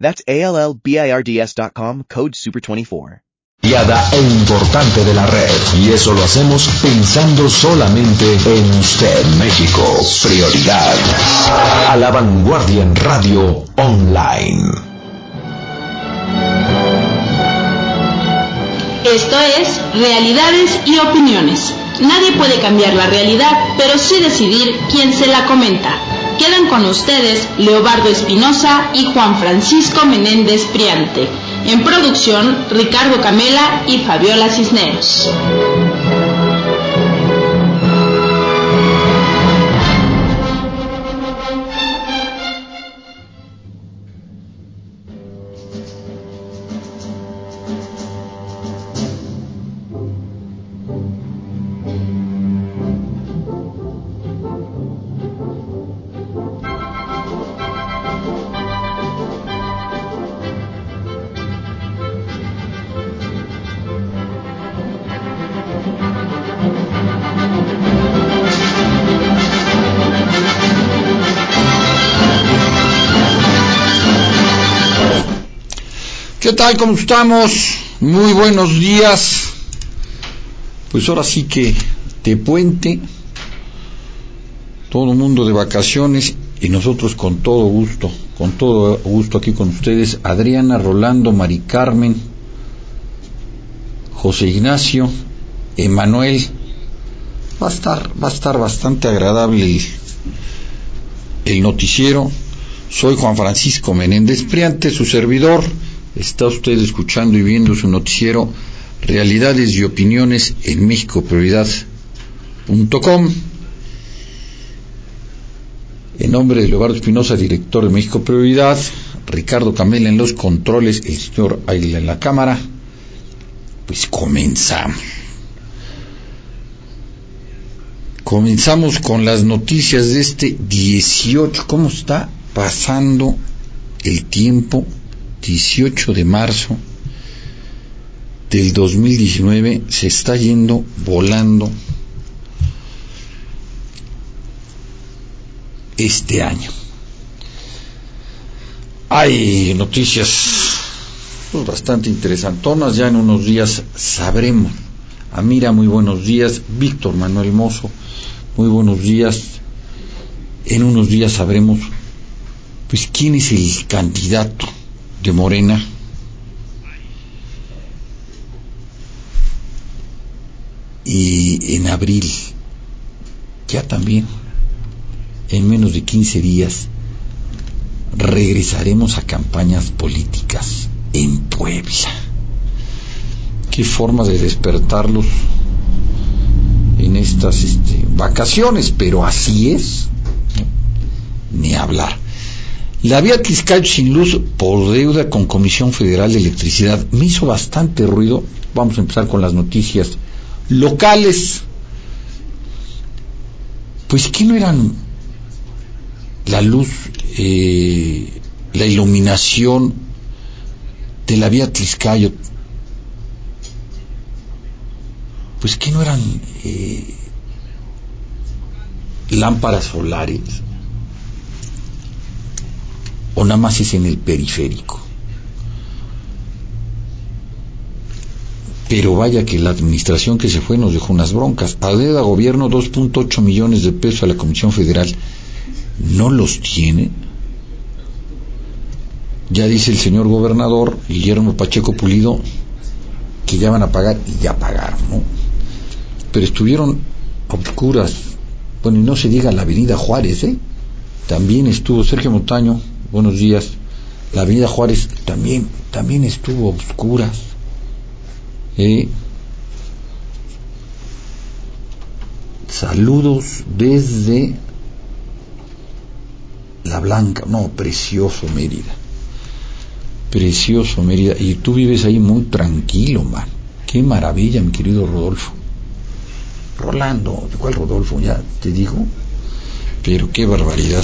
That's A-L-L-B-I-R-D-S.com, code SUPER24. e importante de la red. Y eso lo hacemos pensando solamente en usted, México. Prioridad. A la vanguardia en radio online. Esto es Realidades y Opiniones. Nadie puede cambiar la realidad, pero sí decidir quién se la comenta. Quedan con ustedes Leobardo Espinosa y Juan Francisco Menéndez Priante. En producción, Ricardo Camela y Fabiola Cisneros. Tal? ¿Cómo estamos? Muy buenos días. Pues ahora sí que de puente, todo mundo de vacaciones y nosotros con todo gusto, con todo gusto aquí con ustedes, Adriana, Rolando, Mari Carmen, José Ignacio, Emanuel. Va a estar, va a estar bastante agradable el noticiero. Soy Juan Francisco Menéndez Priante, su servidor. Está usted escuchando y viendo su noticiero Realidades y Opiniones en México Prioridad.com. En nombre de Leobardo Espinosa, director de México Prioridad, Ricardo Camela en los controles, el señor Aguila en la cámara, pues comenzamos. Comenzamos con las noticias de este 18. ¿Cómo está pasando el tiempo? 18 de marzo del 2019 se está yendo volando este año. Hay noticias pues, bastante interesantonas, ya en unos días sabremos. Amira, muy buenos días. Víctor Manuel Mozo, muy buenos días. En unos días sabremos pues quién es el candidato de Morena. Y en abril ya también en menos de 15 días regresaremos a campañas políticas en Puebla. Qué forma de despertarlos en estas este, vacaciones pero así es ni hablar la vía Tliscayo sin luz por deuda con Comisión Federal de Electricidad me hizo bastante ruido. Vamos a empezar con las noticias locales. Pues que no eran la luz, eh, la iluminación de la vía Tliscayo. Pues que no eran eh, lámparas solares o nada más es en el periférico. Pero vaya que la administración que se fue nos dejó unas broncas. Adeuda gobierno 2.8 millones de pesos a la Comisión Federal. ¿No los tiene? Ya dice el señor gobernador Guillermo Pacheco Pulido que ya van a pagar y ya pagaron, ¿no? Pero estuvieron obscuras. Bueno, y no se diga la avenida Juárez, ¿eh? También estuvo Sergio Montaño, buenos días. La avenida Juárez también, también estuvo oscuras. ¿eh? Saludos desde La Blanca, no, precioso Mérida. Precioso, Mérida. Y tú vives ahí muy tranquilo, man. Qué maravilla, mi querido Rodolfo. Rolando, ¿cuál Rodolfo? Ya te digo. Pero qué barbaridad.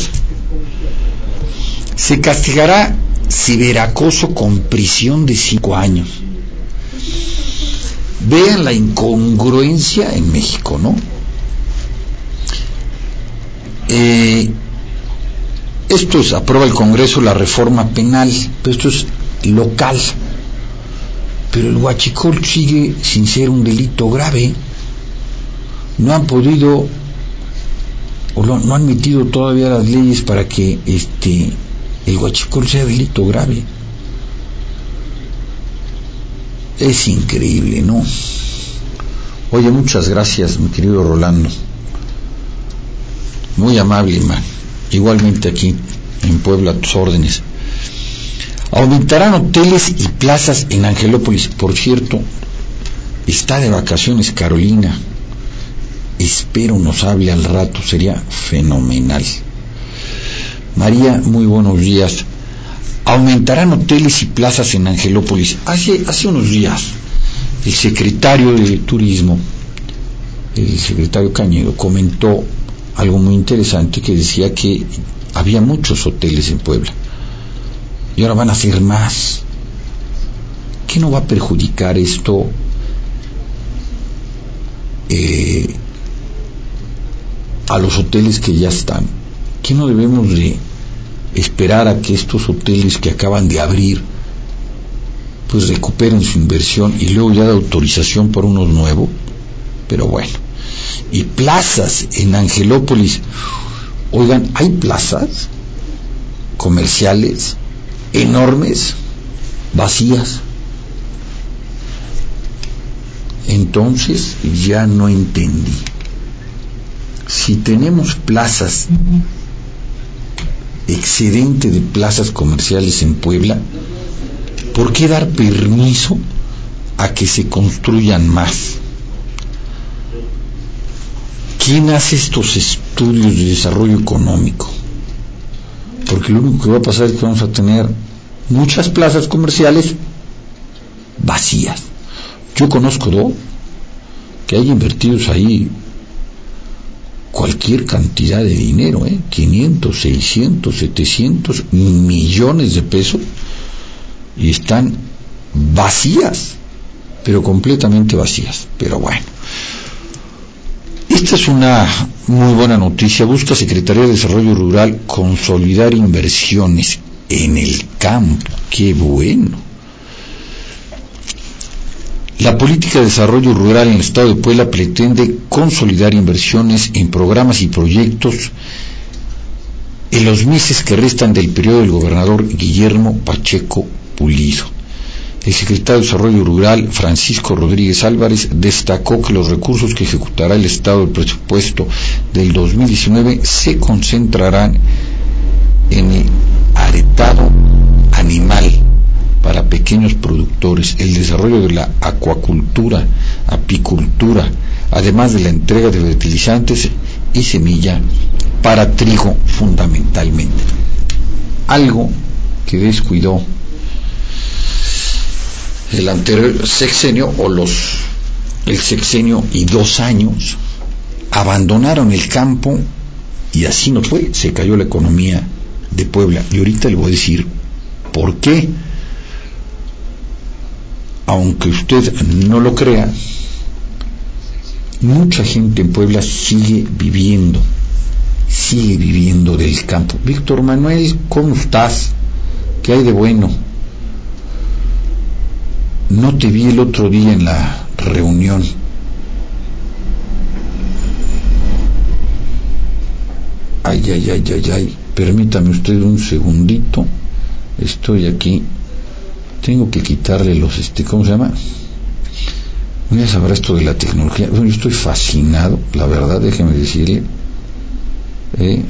Se castigará ciberacoso con prisión de cinco años. Vean la incongruencia en México, ¿no? Eh, esto es, aprueba el Congreso la reforma penal, pero esto es local. Pero el huachicol sigue sin ser un delito grave. No han podido no han metido todavía las leyes para que este el huachicol sea delito grave. Es increíble, ¿no? Oye, muchas gracias, mi querido Rolando. Muy amable, man. Igualmente aquí, en Puebla, tus órdenes. Aumentarán hoteles y plazas en Angelópolis. Por cierto, está de vacaciones Carolina. Espero nos hable al rato, sería fenomenal. María, muy buenos días. Aumentarán hoteles y plazas en Angelópolis. Hace, hace unos días, el secretario de Turismo, el secretario Cañedo, comentó algo muy interesante que decía que había muchos hoteles en Puebla y ahora van a ser más. ¿Qué no va a perjudicar esto eh, a los hoteles que ya están? ¿Qué no debemos de esperar a que estos hoteles que acaban de abrir pues recuperen su inversión y luego ya de autorización por unos nuevos? Pero bueno y plazas en Angelópolis. Oigan, hay plazas comerciales enormes, vacías. Entonces ya no entendí. Si tenemos plazas, excedente de plazas comerciales en Puebla, ¿por qué dar permiso a que se construyan más? ¿Quién hace estos estudios de desarrollo económico? Porque lo único que va a pasar es que vamos a tener muchas plazas comerciales vacías. Yo conozco dos que hay invertidos ahí cualquier cantidad de dinero, ¿eh? 500, 600, 700 millones de pesos y están vacías, pero completamente vacías. Pero bueno, esta es una muy buena noticia. Busca Secretaría de Desarrollo Rural consolidar inversiones en el campo. Qué bueno. La política de desarrollo rural en el estado de Puebla pretende consolidar inversiones en programas y proyectos en los meses que restan del periodo del gobernador Guillermo Pacheco Pulido. El secretario de Desarrollo Rural, Francisco Rodríguez Álvarez, destacó que los recursos que ejecutará el Estado del presupuesto del 2019 se concentrarán en el aretado animal para pequeños productores, el desarrollo de la acuacultura, apicultura, además de la entrega de fertilizantes y semilla para trigo fundamentalmente. Algo que descuidó el anterior sexenio o los el sexenio y dos años abandonaron el campo y así no fue, se cayó la economía de Puebla. Y ahorita le voy a decir por qué, aunque usted no lo crea, mucha gente en Puebla sigue viviendo, sigue viviendo del campo. Víctor Manuel, ¿cómo estás? ¿Qué hay de bueno? No te vi el otro día en la reunión. Ay, ay, ay, ay, ay. Permítame usted un segundito. Estoy aquí. Tengo que quitarle los, este, ¿cómo se llama? Ya sabrá esto de la tecnología. Bueno, yo estoy fascinado, la verdad, déjeme decirle. Eh,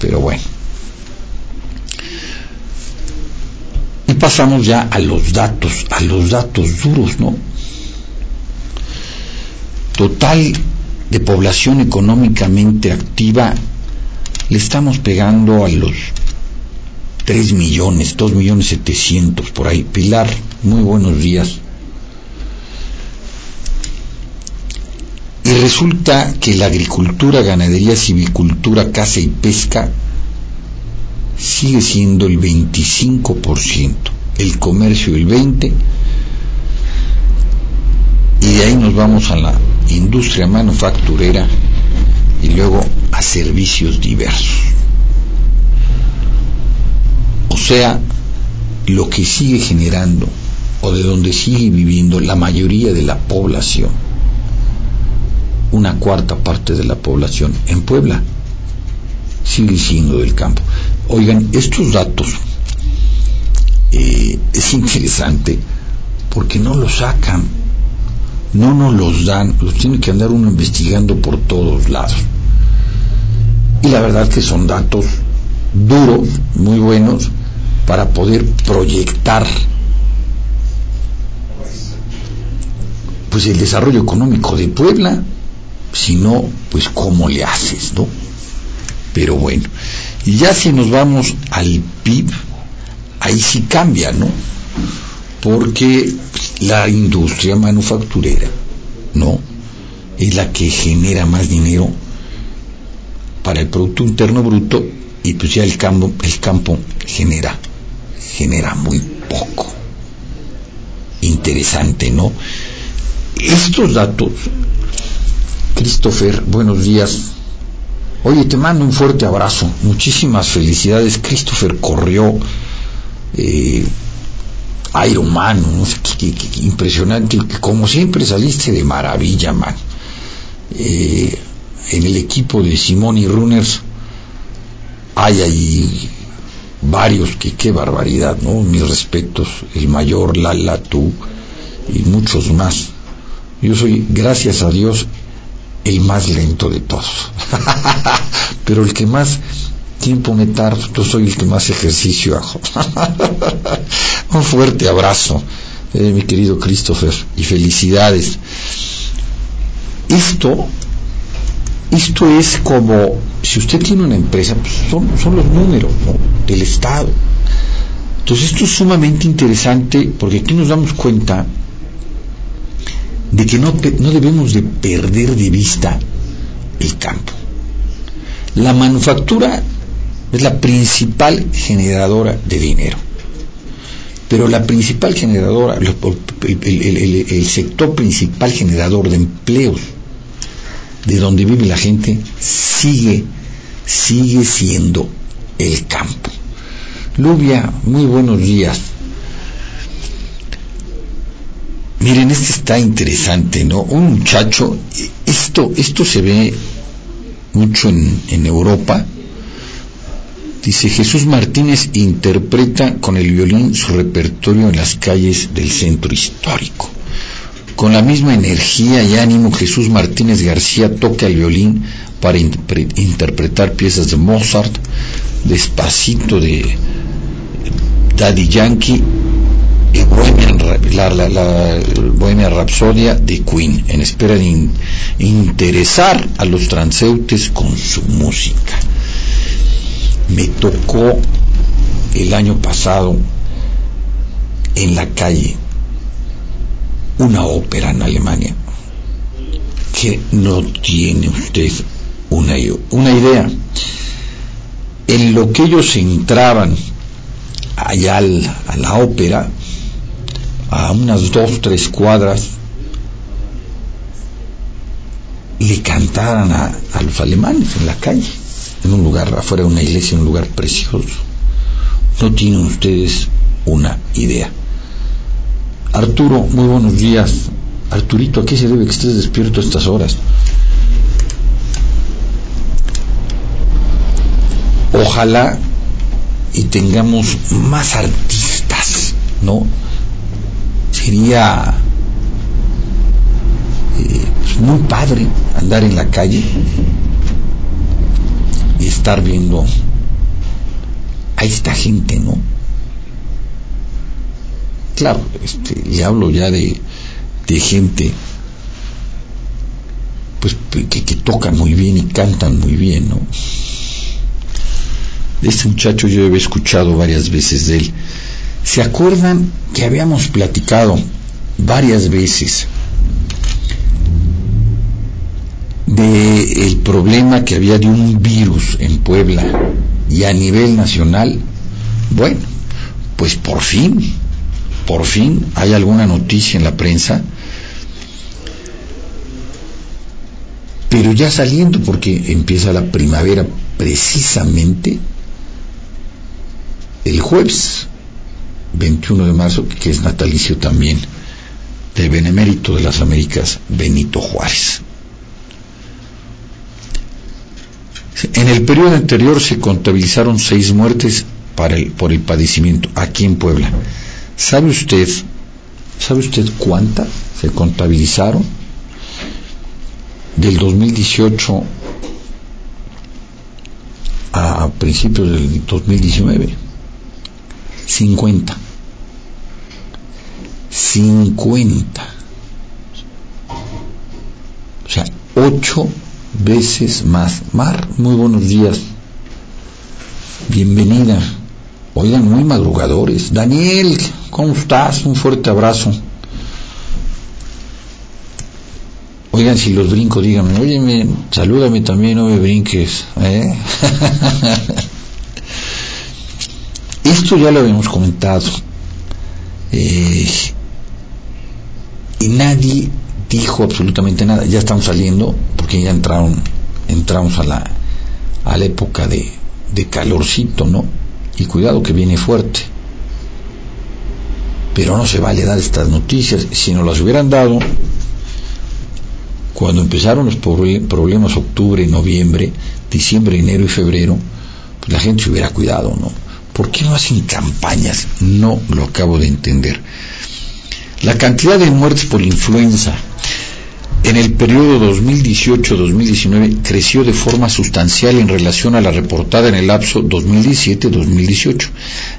pero bueno. pasamos ya a los datos, a los datos duros, ¿no? Total de población económicamente activa, le estamos pegando a los 3 millones, 2 millones 700 por ahí. Pilar, muy buenos días. Y resulta que la agricultura, ganadería, civicultura, caza y pesca sigue siendo el 25%, el comercio el 20%, y de ahí nos vamos a la industria manufacturera y luego a servicios diversos. O sea, lo que sigue generando o de donde sigue viviendo la mayoría de la población, una cuarta parte de la población en Puebla, sigue siendo del campo. Oigan, estos datos eh, es interesante porque no los sacan, no nos los dan, los tiene que andar uno investigando por todos lados. Y la verdad que son datos duros, muy buenos, para poder proyectar pues el desarrollo económico de Puebla, si no, pues cómo le haces, ¿no? Pero bueno, y ya si nos vamos al PIB, ahí sí cambia, ¿no? Porque la industria manufacturera, ¿no? Es la que genera más dinero para el Producto Interno Bruto y pues ya el campo, el campo genera, genera muy poco. Interesante, ¿no? Estos datos, Christopher, buenos días. Oye, te mando un fuerte abrazo. Muchísimas felicidades. Christopher corrió eh, Iron Man, impresionante. Como siempre saliste de maravilla, man. Eh, en el equipo de Simón y Runners hay ahí varios que qué barbaridad, ¿no? Mis respetos, el mayor, Lala, tú y muchos más. Yo soy, gracias a Dios, el más lento de todos. Pero el que más tiempo me tardo, yo soy el que más ejercicio hago. Un fuerte abrazo, eh, mi querido Christopher, y felicidades. Esto esto es como, si usted tiene una empresa, pues son, son los números del Estado. Entonces esto es sumamente interesante porque aquí nos damos cuenta de que no, no debemos de perder de vista el campo. La manufactura es la principal generadora de dinero, pero la principal generadora, el sector principal generador de empleos de donde vive la gente sigue, sigue siendo el campo. Lubia, muy buenos días. Miren, este está interesante, ¿no? Un muchacho, esto, esto se ve mucho en, en Europa. Dice Jesús Martínez interpreta con el violín su repertorio en las calles del centro histórico. Con la misma energía y ánimo, Jesús Martínez García toca el violín para interpretar piezas de Mozart, Despacito de Daddy Yankee y Bohemian, la, Bohemia Rapsodia de Queen, en espera de in, interesar a los transeúntes con su música. Me tocó el año pasado en la calle una ópera en Alemania que no tiene usted una, una idea. En lo que ellos entraban allá al, a la ópera, a unas dos, tres cuadras, le cantaran a, a los alemanes en la calle, en un lugar, afuera de una iglesia, en un lugar precioso. No tienen ustedes una idea. Arturo, muy buenos días. Arturito, ¿a qué se debe que estés despierto a estas horas? Ojalá y tengamos más artistas, ¿no? Sería eh, muy padre andar en la calle y estar viendo a esta gente, ¿no? Claro, este, y hablo ya de, de gente pues que, que, tocan muy bien y cantan muy bien, ¿no? este muchacho yo había escuchado varias veces de él. ¿Se acuerdan que habíamos platicado varias veces de el problema que había de un virus en Puebla y a nivel nacional? Bueno, pues por fin, por fin hay alguna noticia en la prensa, pero ya saliendo porque empieza la primavera precisamente el jueves 21 de marzo, que es natalicio también del benemérito de las Américas, Benito Juárez. En el periodo anterior se contabilizaron seis muertes para el, por el padecimiento aquí en Puebla. ¿Sabe usted, sabe usted cuántas se contabilizaron del 2018 a principios del 2019? 50. 50. O sea, ocho veces más. Mar, muy buenos días. Bienvenida. Oigan, muy madrugadores. Daniel, ¿cómo estás? Un fuerte abrazo. Oigan, si los brinco, díganme, oye, salúdame también, no me brinques. ¿eh? Esto ya lo habíamos comentado. Eh, y nadie dijo absolutamente nada. Ya estamos saliendo, porque ya entraron, entramos a la, a la época de, de calorcito, ¿no? Y cuidado que viene fuerte. Pero no se vale dar estas noticias. Si nos las hubieran dado cuando empezaron los problemas octubre, noviembre, diciembre, enero y febrero, pues la gente se hubiera cuidado, ¿no? ¿Por qué no hacen campañas? No lo acabo de entender. La cantidad de muertes por influenza en el periodo 2018-2019 creció de forma sustancial en relación a la reportada en el lapso 2017-2018,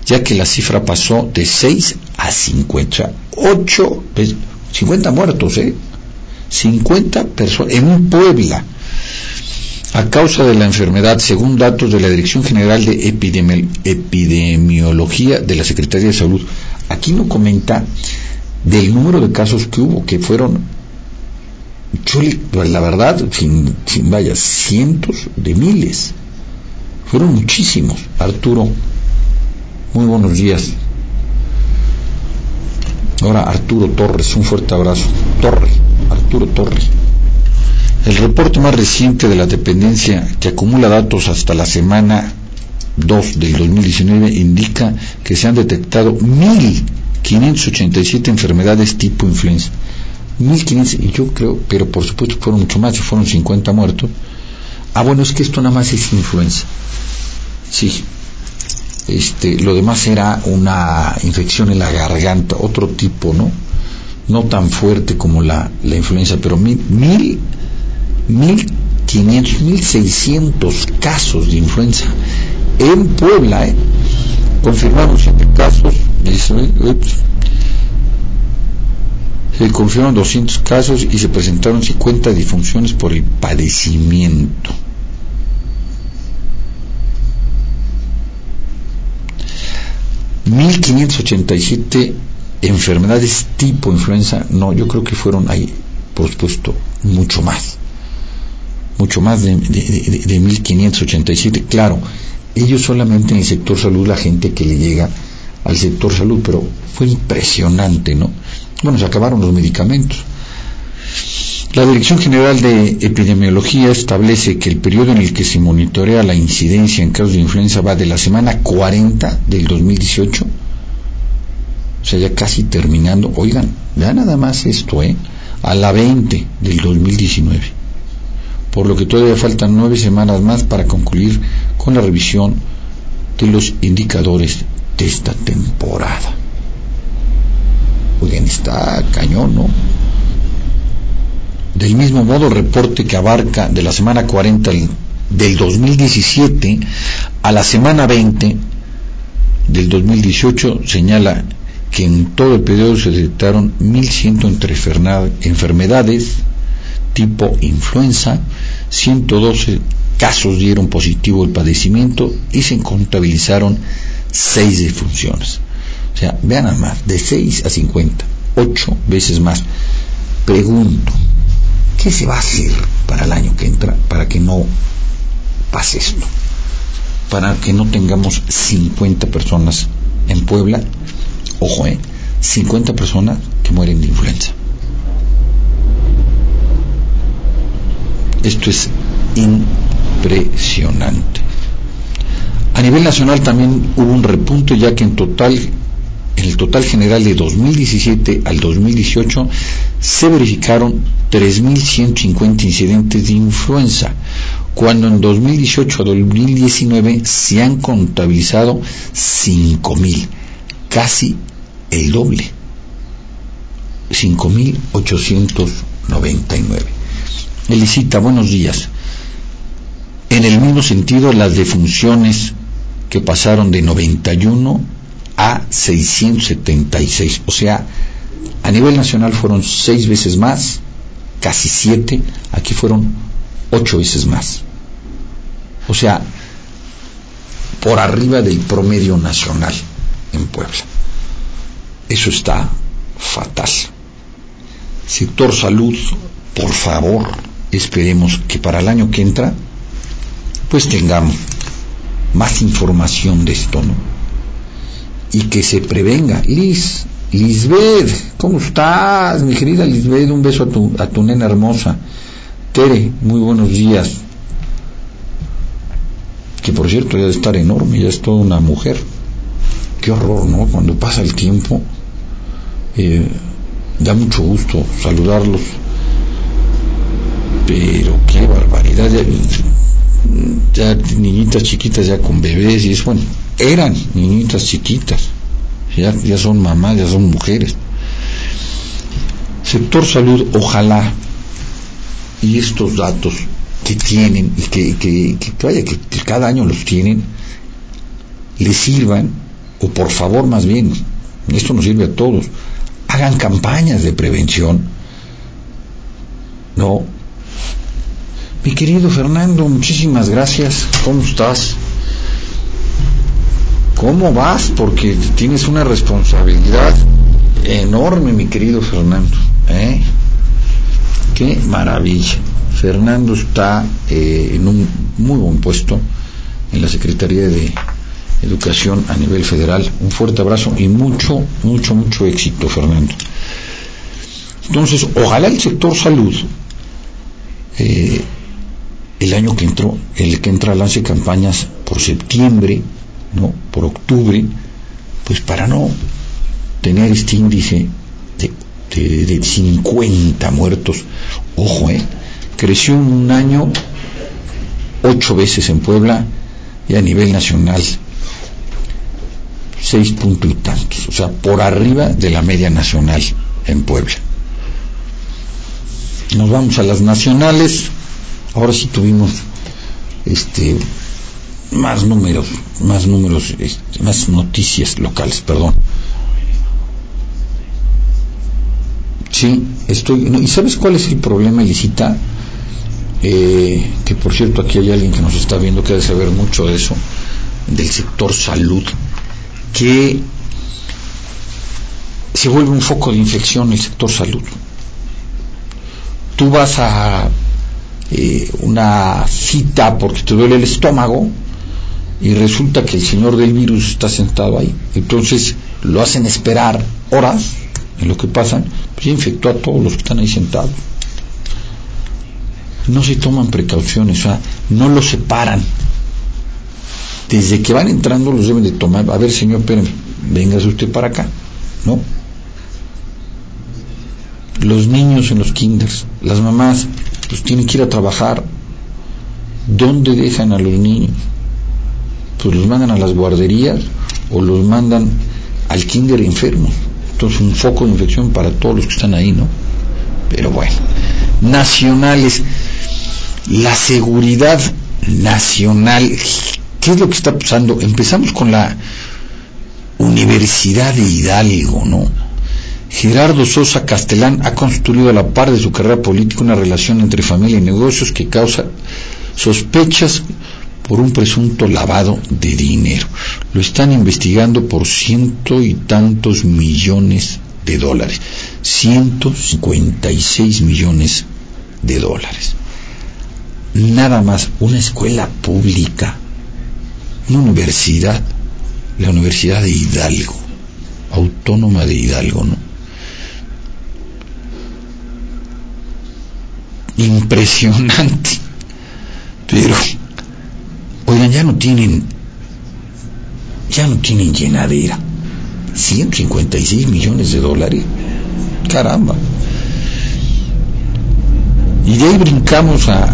ya que la cifra pasó de 6 a 50, 8, 50 muertos, ¿eh? 50 personas en Puebla a causa de la enfermedad, según datos de la Dirección General de Epidemiología de la Secretaría de Salud. Aquí no comenta del número de casos que hubo, que fueron, la verdad, sin, sin vaya, cientos de miles. Fueron muchísimos. Arturo, muy buenos días. Ahora Arturo Torres, un fuerte abrazo. Torre, Arturo Torres. El reporte más reciente de la dependencia, que acumula datos hasta la semana 2 del 2019, indica que se han detectado 1.587 enfermedades tipo influenza. 1.500, y yo creo, pero por supuesto fueron mucho más, fueron 50 muertos. Ah, bueno, es que esto nada más es influenza. Sí. Este, lo demás era una infección en la garganta, otro tipo, ¿no? No tan fuerte como la, la influenza, pero mil, mil 1.500, 1.600 casos de influenza en Puebla, ¿eh? confirmaron 7 casos, se confirmaron 200 casos y se presentaron 50 disfunciones por el padecimiento. ¿1.587 enfermedades tipo influenza? No, yo creo que fueron ahí, por supuesto, mucho más mucho más de, de, 1587. Claro, ellos solamente en el sector salud, la gente que le llega al sector salud, pero fue impresionante, ¿no? Bueno, se acabaron los medicamentos. La Dirección General de Epidemiología establece que el periodo en el que se monitorea la incidencia en casos de influenza va de la semana 40 del 2018, o sea, ya casi terminando, oigan, ya nada más esto, ¿eh? A la 20 del 2019 por lo que todavía faltan nueve semanas más para concluir con la revisión de los indicadores de esta temporada. Oigan, está cañón, ¿no? Del mismo modo, el reporte que abarca de la semana 40 del 2017 a la semana 20 del 2018 señala que en todo el periodo se detectaron 1.100 enfermedades tipo influenza, 112 casos dieron positivo el padecimiento y se contabilizaron seis defunciones. O sea, vean nada más, de 6 a 50, 8 veces más. Pregunto, ¿qué se va a hacer para el año que entra para que no pase esto? Para que no tengamos 50 personas en Puebla, ojo, eh, 50 personas que mueren de influenza. Esto es impresionante. A nivel nacional también hubo un repunto ya que en total en el total general de 2017 al 2018 se verificaron 3.150 incidentes de influenza, cuando en 2018 a 2019 se han contabilizado 5.000, casi el doble, 5.899. Elicita, buenos días. En el mismo sentido, las defunciones que pasaron de 91 a 676. O sea, a nivel nacional fueron seis veces más, casi siete, aquí fueron ocho veces más. O sea, por arriba del promedio nacional en Puebla. Eso está fatal. Sector salud, por favor, esperemos que para el año que entra, pues tengamos más información de esto, ¿no? Y que se prevenga. Liz, Lisbeth, ¿cómo estás? Mi querida Lisbeth, un beso a tu, a tu nena hermosa. Tere, muy buenos días. Que por cierto ya debe estar enorme, ya es toda una mujer. Qué horror, ¿no? Cuando pasa el tiempo, eh, da mucho gusto saludarlos. Pero qué barbaridad, ya, niñitas chiquitas ya con bebés y es bueno eran niñitas chiquitas, ya, ya son mamás, ya son mujeres. Sector salud, ojalá, y estos datos que tienen y que, que, que, que cada año los tienen, les sirvan, o por favor más bien, esto nos sirve a todos, hagan campañas de prevención. No. Mi querido Fernando, muchísimas gracias. ¿Cómo estás? ¿Cómo vas? Porque tienes una responsabilidad enorme, mi querido Fernando. ¿eh? Qué maravilla. Fernando está eh, en un muy buen puesto en la Secretaría de Educación a nivel federal. Un fuerte abrazo y mucho, mucho, mucho éxito, Fernando. Entonces, ojalá el sector salud, eh, el año que entró, el que entra lance campañas por septiembre, ¿no? por octubre, pues para no tener este índice de, de, 50 muertos, ojo, ¿eh? creció en un año ocho veces en Puebla y a nivel nacional seis puntos y tantos, o sea, por arriba de la media nacional en Puebla. Nos vamos a las nacionales, ahora sí tuvimos este más números, más números, este, más noticias locales, perdón. Sí, estoy. ¿Y sabes cuál es el problema, Elisita? Eh, que por cierto, aquí hay alguien que nos está viendo que debe saber mucho de eso, del sector salud, que se vuelve un foco de infección el sector salud. Tú vas a eh, una cita porque te duele el estómago y resulta que el señor del virus está sentado ahí. Entonces lo hacen esperar horas en lo que pasan, pues infectó a todos los que están ahí sentados. No se toman precauciones, o sea, no los separan. Desde que van entrando los deben de tomar, a ver señor, espérenme, véngase usted para acá, ¿no? Los niños en los kinders, las mamás, pues tienen que ir a trabajar. ¿Dónde dejan a los niños? pues los mandan a las guarderías o los mandan al kinder enfermo. Entonces un foco de infección para todos los que están ahí, ¿no? Pero bueno, nacionales, la seguridad nacional, ¿qué es lo que está pasando? Empezamos con la Universidad de Hidalgo, ¿no? Gerardo Sosa Castellán ha construido a la par de su carrera política una relación entre familia y negocios que causa sospechas por un presunto lavado de dinero. Lo están investigando por ciento y tantos millones de dólares. 156 millones de dólares. Nada más una escuela pública, una universidad, la Universidad de Hidalgo, autónoma de Hidalgo, ¿no? Impresionante. Pero, oigan, ya no tienen, ya no tienen llenadera. 156 millones de dólares. Caramba. Y de ahí brincamos a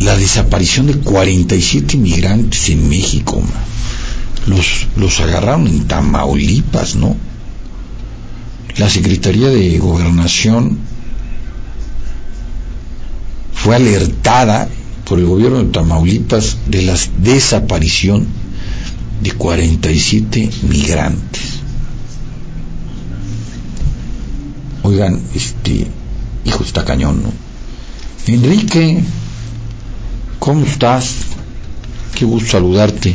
la desaparición de 47 inmigrantes en México. Los, los agarraron en Tamaulipas, ¿no? La Secretaría de Gobernación fue alertada por el gobierno de Tamaulipas de la desaparición de 47 migrantes. Oigan, este, hijo, está cañón, ¿no? Enrique, ¿cómo estás? Qué gusto saludarte.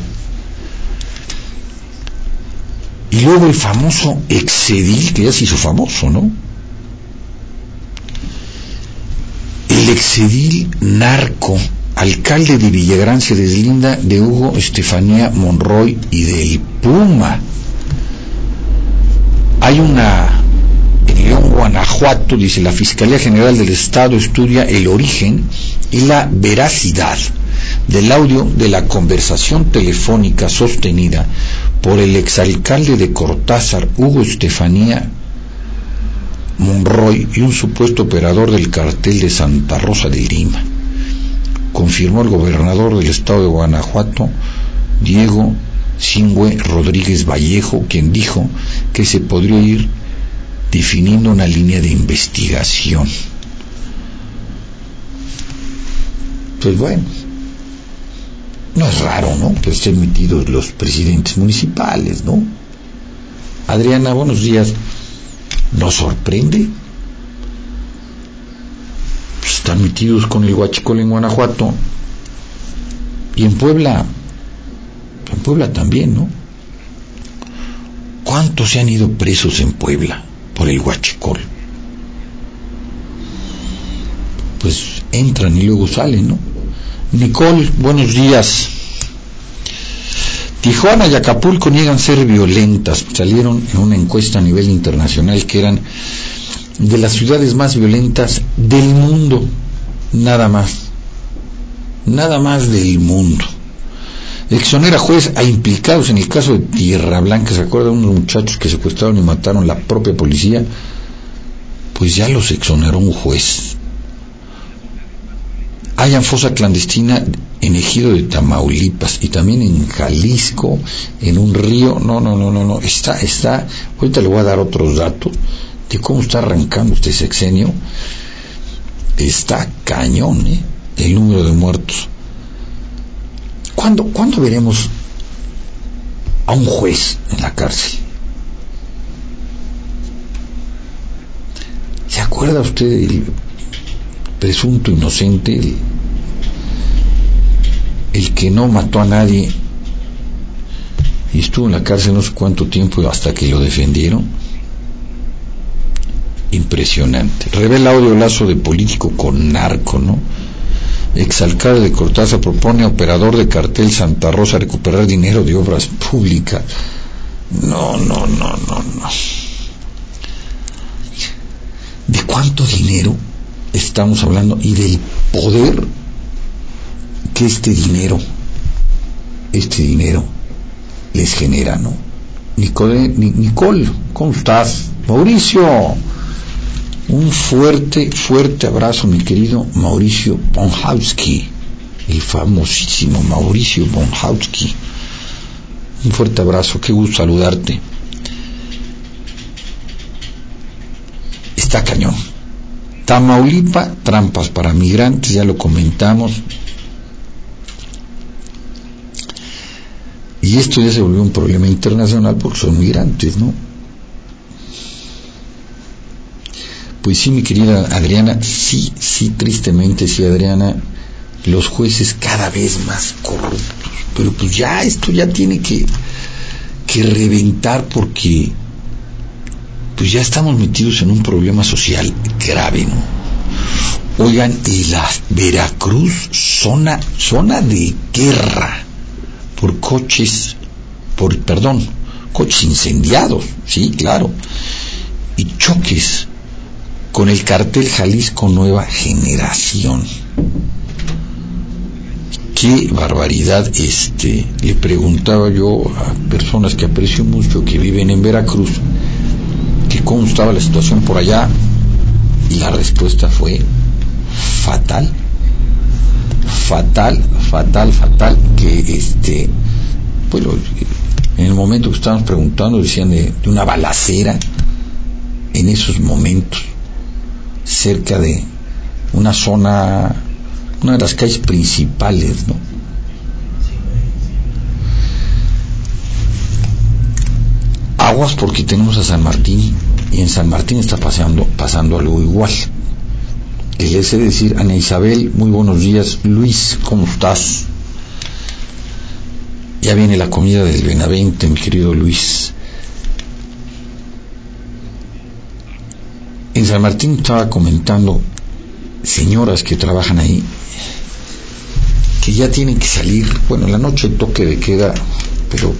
Y luego el famoso Excedil, que ya se hizo famoso, ¿no? El Excedil narco alcalde de Villagrán se deslinda de Hugo Estefanía Monroy y del Puma. Hay una, en Guanajuato, dice la Fiscalía General del Estado estudia el origen y la veracidad del audio de la conversación telefónica sostenida por el exalcalde de Cortázar, Hugo Estefanía Monroy, y un supuesto operador del cartel de Santa Rosa de Lima confirmó el gobernador del estado de Guanajuato, Diego Singüe Rodríguez Vallejo, quien dijo que se podría ir definiendo una línea de investigación. Pues bueno, no es raro, ¿no? Que estén metidos los presidentes municipales, ¿no? Adriana, buenos días. ¿Nos sorprende? están metidos con el huachicol en Guanajuato y en Puebla, en Puebla también, ¿no? ¿Cuántos se han ido presos en Puebla por el huachicol? Pues entran y luego salen, ¿no? Nicole, buenos días. Tijuana y Acapulco niegan ser violentas. Salieron en una encuesta a nivel internacional que eran de las ciudades más violentas del mundo, nada más, nada más del mundo. Exonera juez a implicados en el caso de Tierra Blanca, ¿se acuerdan unos muchachos que secuestraron y mataron la propia policía? Pues ya los exoneró un juez. Hayan fosa clandestina en Ejido de Tamaulipas y también en Jalisco, en un río. No, no, no, no, no. Está, está. Ahorita le voy a dar otros datos de cómo está arrancando este sexenio, está cañón, ¿eh? El número de muertos. ¿Cuándo, ¿Cuándo veremos a un juez en la cárcel? ¿Se acuerda usted del presunto inocente, el, que no mató a nadie y estuvo en la cárcel no sé cuánto tiempo hasta que lo defendieron? impresionante. Revela audio lazo de político con narco, ¿no? Exalcalde de Cortázar propone a operador de cartel Santa Rosa recuperar dinero de obras públicas. No, no, no, no, no. ¿De cuánto dinero estamos hablando? Y del poder que este dinero, este dinero les genera, ¿no? Nicole, Nicole, ¿cómo estás? Mauricio, un fuerte, fuerte abrazo, mi querido Mauricio Bonhauski, el famosísimo Mauricio Bonhauski. Un fuerte abrazo, qué gusto saludarte. Está cañón. Tamaulipa, trampas para migrantes, ya lo comentamos. Y esto ya se volvió un problema internacional porque son migrantes, ¿no? Pues sí, mi querida Adriana, sí, sí, tristemente, sí, Adriana, los jueces cada vez más corruptos. Pero pues ya esto ya tiene que, que reventar porque pues ya estamos metidos en un problema social grave, ¿no? Oigan, y la Veracruz, zona, zona de guerra por coches, por, perdón, coches incendiados, sí, claro, y choques con el cartel Jalisco Nueva Generación. Qué barbaridad, este, le preguntaba yo a personas que aprecio mucho que viven en Veracruz, cómo estaba la situación por allá, y la respuesta fue fatal, fatal, fatal, fatal, que este, pues en el momento que estábamos preguntando decían de, una balacera en esos momentos, cerca de una zona, una de las calles principales, ¿no? Aguas porque tenemos a San Martín y en San Martín está pasando, pasando algo igual. Les deseo decir, Ana Isabel, muy buenos días. Luis, ¿cómo estás? Ya viene la comida del Benavente, mi querido Luis. En San Martín estaba comentando señoras que trabajan ahí que ya tienen que salir, bueno, en la noche el toque de queda, pero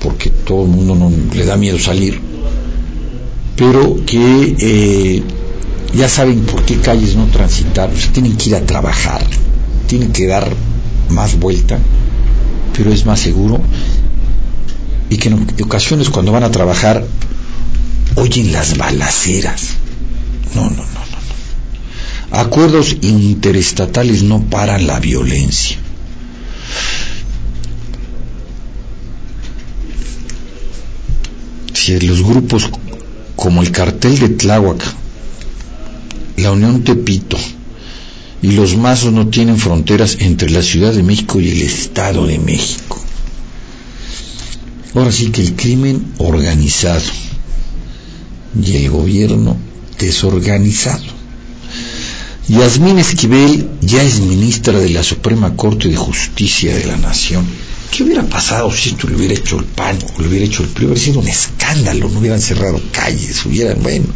porque todo el mundo no le da miedo salir, pero que eh, ya saben por qué calles no transitar, tienen que ir a trabajar, tienen que dar más vuelta, pero es más seguro y que en ocasiones cuando van a trabajar oyen las balaceras. No, no, no, no. Acuerdos interestatales no paran la violencia. Si los grupos como el cartel de Tláhuac la Unión Tepito y los mazos no tienen fronteras entre la Ciudad de México y el Estado de México. Ahora sí que el crimen organizado y el gobierno desorganizado. Yasmín Esquivel ya es ministra de la Suprema Corte de Justicia de la Nación. ¿Qué hubiera pasado si esto lo hubiera hecho el PAN o lo hubiera hecho el PRI? Hubiera sido un escándalo, no hubieran cerrado calles, hubieran, bueno,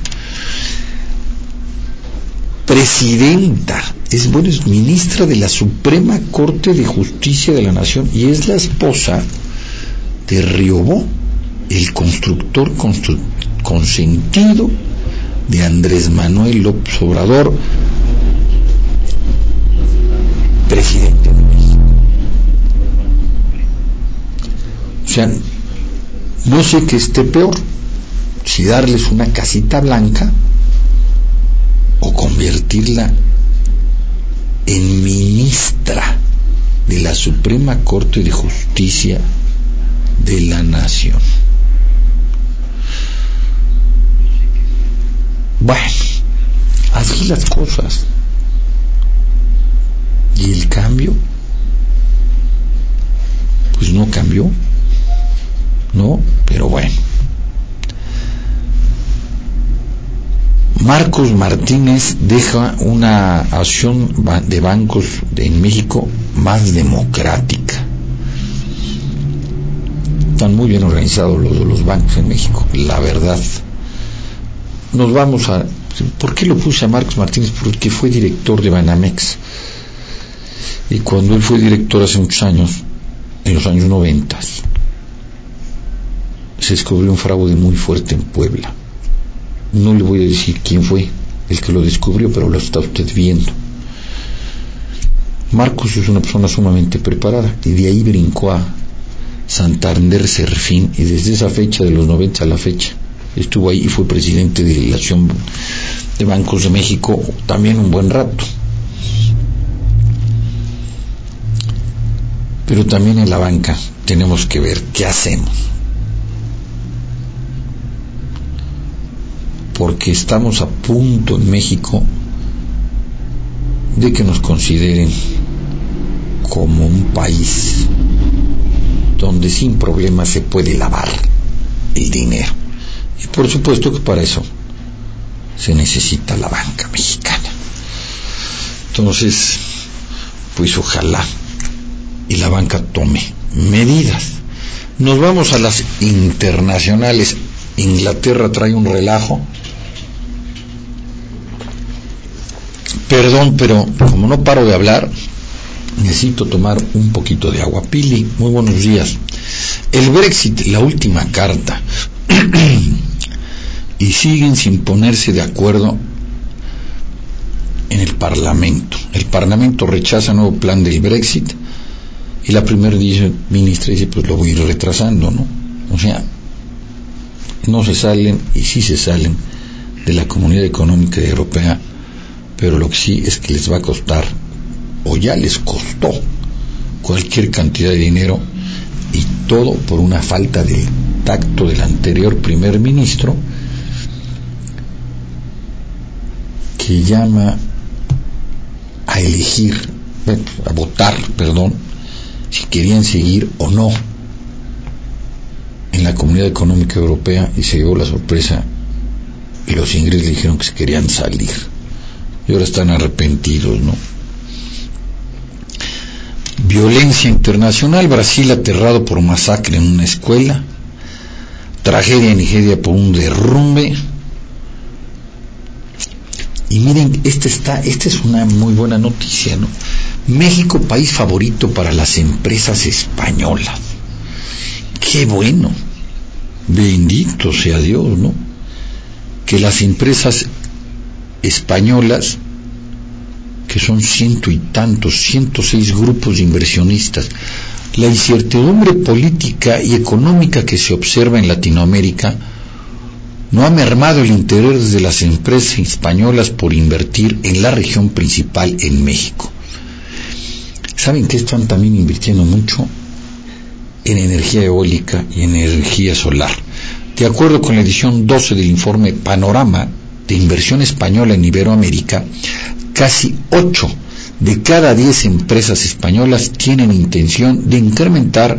presidenta, es ministra de la Suprema Corte de Justicia de la Nación y es la esposa de Riobó, el constructor consentido de Andrés Manuel López Obrador, presidente sea, no sé qué esté peor, si darles una casita blanca o convertirla en ministra de la Suprema Corte de Justicia de la Nación. Bueno, así las cosas. ¿Y el cambio? Pues no cambió. No, pero bueno. Marcos Martínez deja una acción de bancos en México más democrática. Están muy bien organizados los, bancos en México, la verdad. Nos vamos a... ¿Por qué lo puse a Marcos Martínez? Porque fue director de Banamex. Y cuando él fue director hace muchos años, en los años 90, se descubrió un fraude muy fuerte en Puebla no le voy a decir quién fue el que lo descubrió, pero lo está usted viendo. Marcos es una persona sumamente preparada y de ahí brincó a Santander Serfín y desde esa fecha, de los 90 a la fecha, estuvo ahí y fue presidente de la Acción de Bancos de México también un buen rato. Pero también en la banca tenemos que ver qué hacemos. Porque estamos a punto en México de que nos consideren como un país donde sin problemas se puede lavar el dinero. Y por supuesto que para eso se necesita la banca mexicana. Entonces, pues ojalá y la banca tome medidas. Nos vamos a las internacionales. Inglaterra trae un relajo. Perdón, pero como no paro de hablar, necesito tomar un poquito de agua. Pili, muy buenos días. El Brexit, la última carta. y siguen sin ponerse de acuerdo en el Parlamento. El Parlamento rechaza el nuevo plan del Brexit y la primera ministra dice, pues lo voy a ir retrasando, ¿no? O sea, no se salen y sí se salen de la Comunidad Económica Europea, pero lo que sí es que les va a costar, o ya les costó, cualquier cantidad de dinero y todo por una falta de tacto del anterior primer ministro que llama a elegir, a votar, perdón, si querían seguir o no en la Comunidad Económica Europea y se llevó la sorpresa y los ingleses dijeron que se querían salir y ahora están arrepentidos, ¿no? Violencia internacional, Brasil aterrado por masacre en una escuela, tragedia en Nigeria por un derrumbe, y miren, esta, está, es una muy buena noticia, ¿no? México, país favorito para las empresas españolas. Qué bueno. Bendito sea Dios, ¿no? Que las empresas españolas, que son ciento y tantos, ciento seis grupos de inversionistas, la incertidumbre política y económica que se observa en Latinoamérica, no ha mermado el interés de las empresas españolas por invertir en la región principal en México. ¿Saben que están también invirtiendo mucho? En energía eólica y en energía solar. De acuerdo con la edición 12 del informe Panorama de Inversión Española en Iberoamérica, casi 8 de cada 10 empresas españolas tienen intención de incrementar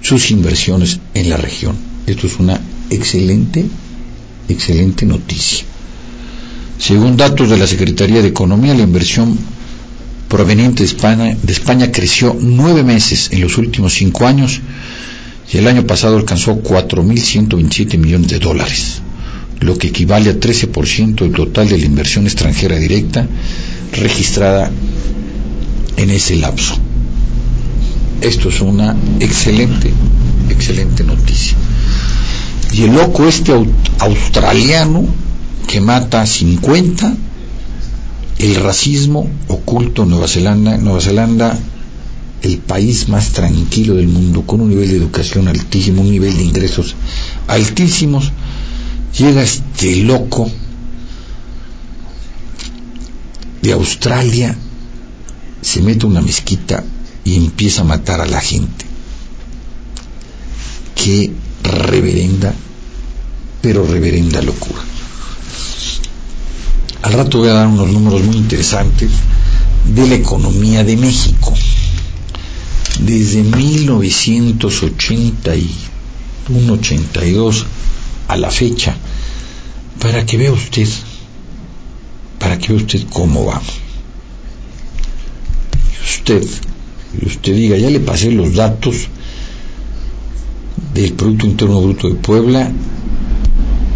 sus inversiones en la región. Esto es una excelente, excelente noticia. Según datos de la Secretaría de Economía, la inversión proveniente de España, de España creció nueve meses en los últimos cinco años y el año pasado alcanzó 4.127 millones de dólares, lo que equivale a 13% del total de la inversión extranjera directa registrada en ese lapso. Esto es una excelente, excelente noticia. Y el loco este australiano que mata a 50, el racismo oculto en Nueva Zelanda, Nueva Zelanda el país más tranquilo del mundo, con un nivel de educación altísimo, un nivel de ingresos altísimos, llega este loco de Australia, se mete a una mezquita y empieza a matar a la gente. Qué reverenda, pero reverenda locura. Al rato voy a dar unos números muy interesantes de la economía de México. Desde 1981-82 a la fecha, para que vea usted, para que vea usted cómo vamos. Y usted, usted diga, ya le pasé los datos del Producto Interno Bruto de Puebla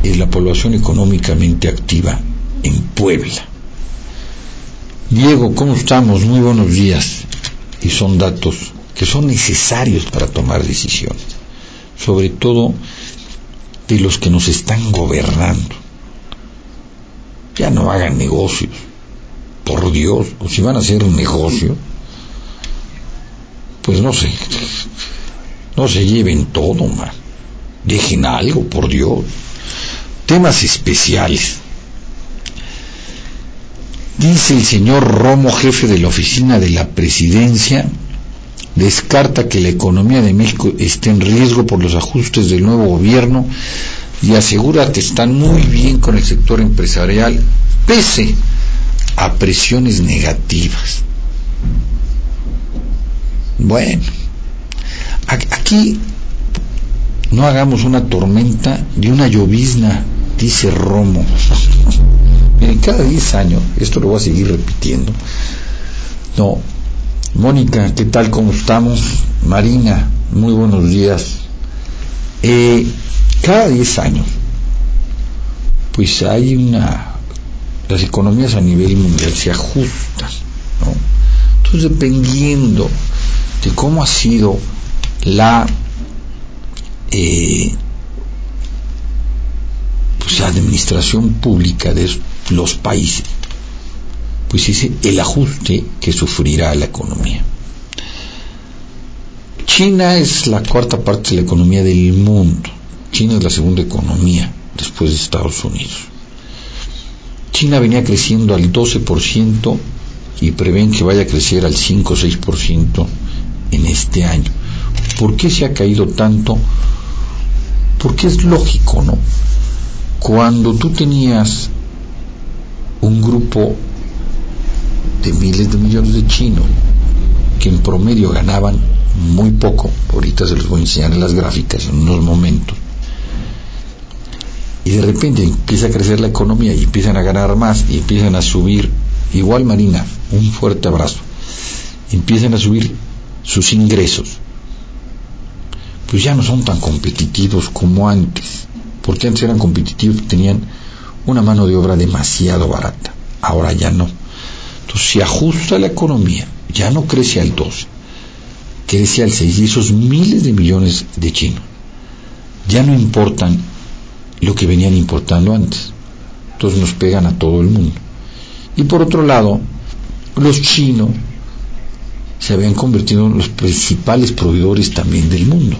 y la población económicamente activa en Puebla. Diego, ¿cómo estamos? Muy buenos días. Y son datos que son necesarios para tomar decisiones, sobre todo de los que nos están gobernando. Ya no hagan negocios, por Dios, o si van a hacer un negocio, pues no sé, no se lleven todo, man. Dejen algo, por Dios. Temas especiales. Dice el señor Romo, jefe de la oficina de la presidencia, descarta que la economía de México esté en riesgo por los ajustes del nuevo gobierno y asegura que están muy bien con el sector empresarial, pese a presiones negativas. Bueno, Aquí no hagamos una tormenta de una llovizna, dice Romo. Miren, cada 10 años, esto lo voy a seguir repitiendo, no, Mónica, ¿qué tal? ¿Cómo estamos? Marina, muy buenos días. Eh, cada 10 años, pues hay una... Las economías a nivel mundial se ajustan, ¿no? Entonces, dependiendo de cómo ha sido la eh, pues, administración pública de los países, pues es el ajuste que sufrirá la economía. China es la cuarta parte de la economía del mundo. China es la segunda economía después de Estados Unidos. China venía creciendo al 12% y prevén que vaya a crecer al 5 o 6% en este año. ¿Por qué se ha caído tanto? Porque es lógico, ¿no? Cuando tú tenías un grupo de miles de millones de chinos que en promedio ganaban muy poco, ahorita se los voy a enseñar en las gráficas en unos momentos, y de repente empieza a crecer la economía y empiezan a ganar más y empiezan a subir, igual Marina, un fuerte abrazo, empiezan a subir sus ingresos, pues ya no son tan competitivos como antes, porque antes eran competitivos, tenían una mano de obra demasiado barata, ahora ya no. Entonces se ajusta la economía, ya no crece al 12, crece al 6 y esos miles de millones de chinos ya no importan lo que venían importando antes. Entonces nos pegan a todo el mundo. Y por otro lado, los chinos se habían convertido en los principales proveedores también del mundo.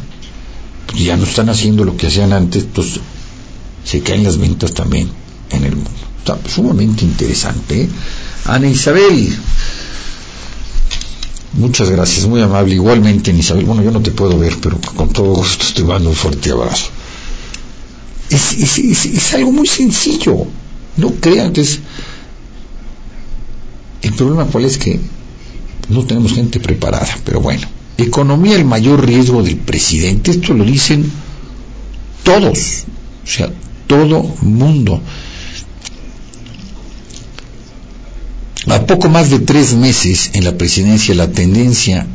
Pues ya no están haciendo lo que hacían antes, entonces se caen las ventas también en el mundo. Está sumamente interesante. Ana Isabel, muchas gracias, muy amable. Igualmente, Ana Isabel, bueno, yo no te puedo ver, pero con todo gusto te mando un fuerte abrazo. Es, algo muy sencillo. No crean que es... El problema cuál es que no tenemos gente preparada, pero bueno. Economía el mayor riesgo del presidente. Esto lo dicen todos, o sea, todo mundo. A poco más de tres meses en la presidencia, la tendencia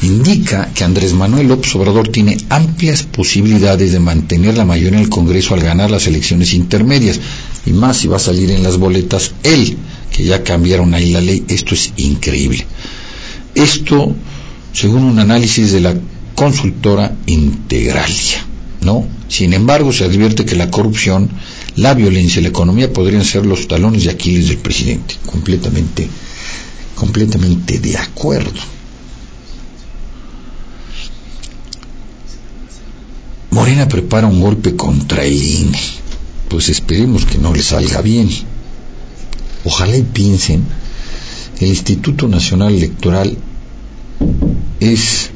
indica que Andrés Manuel López Obrador tiene amplias posibilidades de mantener la mayoría en el Congreso al ganar las elecciones intermedias, y más si va a salir en las boletas él, que ya cambiaron ahí la ley, esto es increíble. Esto, según un análisis de la consultora Integralia, ¿no? Sin embargo, se advierte que la corrupción, la violencia y la economía podrían ser los talones de Aquiles del presidente. Completamente, completamente de acuerdo. Morena prepara un golpe contra el INE. Pues esperemos que no le salga bien. Ojalá y piensen, el Instituto Nacional Electoral es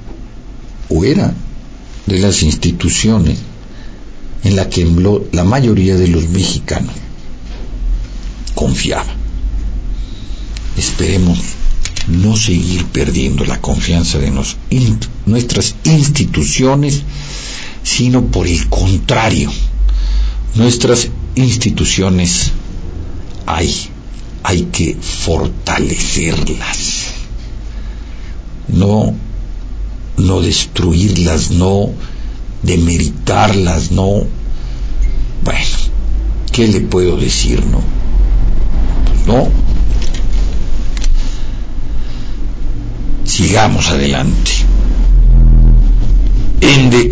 o era de las instituciones en la que la mayoría de los mexicanos confiaba. Esperemos no seguir perdiendo la confianza de nos, nuestras instituciones sino por el contrario, nuestras instituciones hay, hay que fortalecerlas, no, no destruirlas, no demeritarlas, no, bueno, ¿qué le puedo decir, no? Pues no, sigamos adelante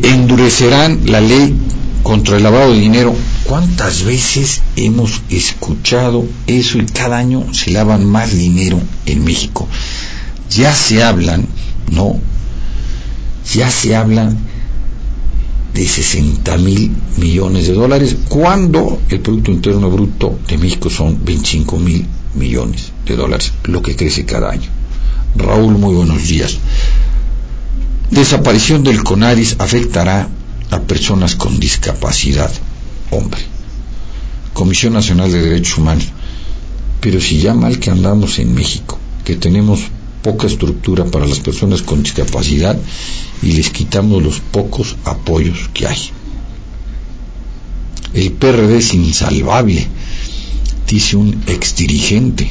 endurecerán la ley contra el lavado de dinero. ¿Cuántas veces hemos escuchado eso y cada año se lavan más dinero en México? Ya se hablan, ¿no? Ya se hablan de 60 mil millones de dólares cuando el Producto Interno Bruto de México son 25 mil millones de dólares, lo que crece cada año. Raúl, muy buenos días. Desaparición del CONADIS afectará a personas con discapacidad. Hombre. Comisión Nacional de Derechos Humanos. Pero si ya mal que andamos en México, que tenemos poca estructura para las personas con discapacidad y les quitamos los pocos apoyos que hay. El PRD es insalvable, dice un exdirigente.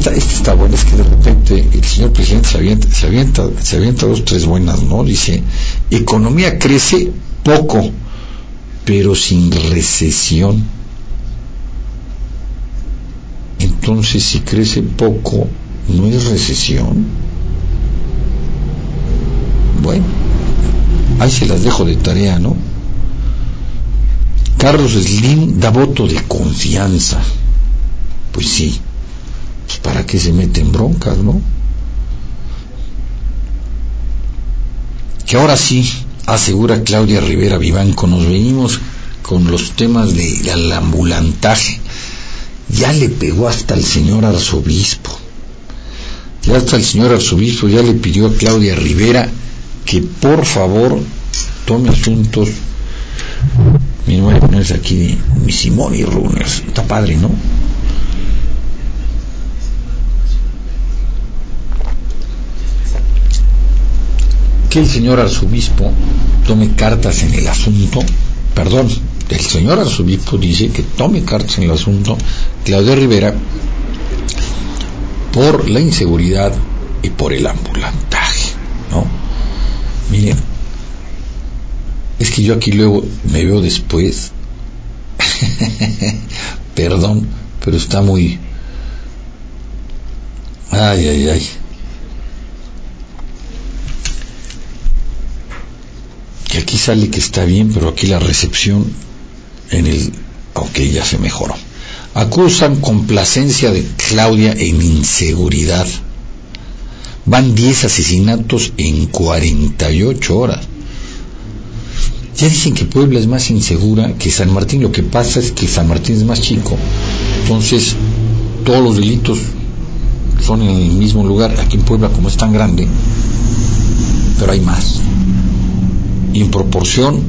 esta, esta está buena, es que de repente el señor presidente se avienta, se avienta, se avienta dos, tres buenas, ¿no? Dice, economía crece poco, pero sin recesión. Entonces, si crece poco, ¿no es recesión? Bueno, ahí se las dejo de tarea, ¿no? Carlos Slim da voto de confianza. Pues sí, pues para qué se mete en broncas, ¿no? Que ahora sí, asegura Claudia Rivera Vivanco, nos venimos con los temas del ambulantaje. Ya le pegó hasta el señor arzobispo. Ya hasta el señor arzobispo ya le pidió a Claudia Rivera que por favor tome asuntos. Mi voy a ponerse aquí mi Simón y Runners. Está padre, ¿no? Que el señor arzobispo tome cartas en el asunto, perdón, el señor arzobispo dice que tome cartas en el asunto Claudia Rivera por la inseguridad y por el ambulantaje, ¿no? Miren, es que yo aquí luego me veo después, perdón, pero está muy... Ay, ay, ay. Que aquí sale que está bien, pero aquí la recepción en el... Ok, ya se mejoró. Acusan complacencia de Claudia en inseguridad. Van 10 asesinatos en 48 horas. Ya dicen que Puebla es más insegura que San Martín. Lo que pasa es que San Martín es más chico. Entonces, todos los delitos son en el mismo lugar. Aquí en Puebla, como es tan grande, pero hay más. Y en proporción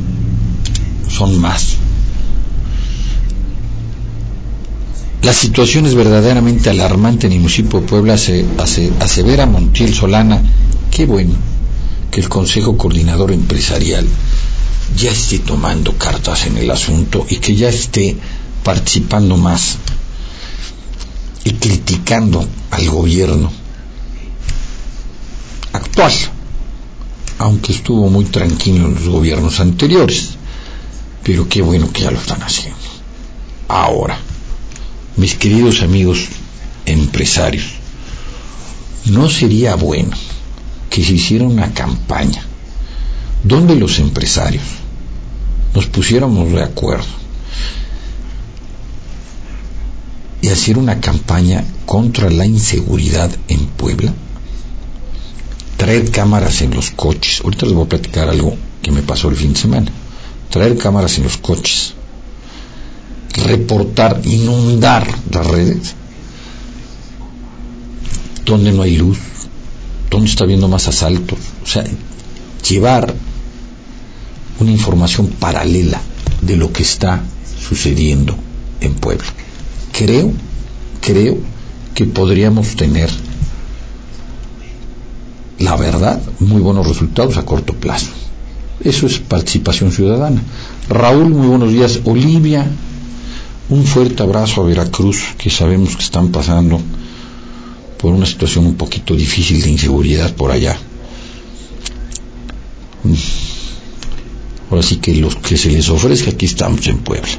son más. La situación es verdaderamente alarmante en el municipio de Puebla, se, hace, asevera Montiel Solana. Qué bueno que el Consejo Coordinador Empresarial ya esté tomando cartas en el asunto y que ya esté participando más y criticando al gobierno actual, aunque estuvo muy tranquilo en los gobiernos anteriores, pero qué bueno que ya lo están haciendo. Ahora, mis queridos amigos empresarios, ¿no sería bueno que se hiciera una campaña donde los empresarios nos pusiéramos de acuerdo y hacer una campaña contra la inseguridad en Puebla? Traer cámaras en los coches. Ahorita les voy a platicar algo que me pasó el fin de semana. Traer cámaras en los coches reportar, inundar las redes, donde no hay luz, donde está habiendo más asaltos, o sea, llevar una información paralela de lo que está sucediendo en Puebla. Creo, creo que podríamos tener, la verdad, muy buenos resultados a corto plazo. Eso es participación ciudadana. Raúl, muy buenos días. Olivia, un fuerte abrazo a Veracruz, que sabemos que están pasando por una situación un poquito difícil de inseguridad por allá. Ahora sí que los que se les ofrezca, aquí estamos en Puebla.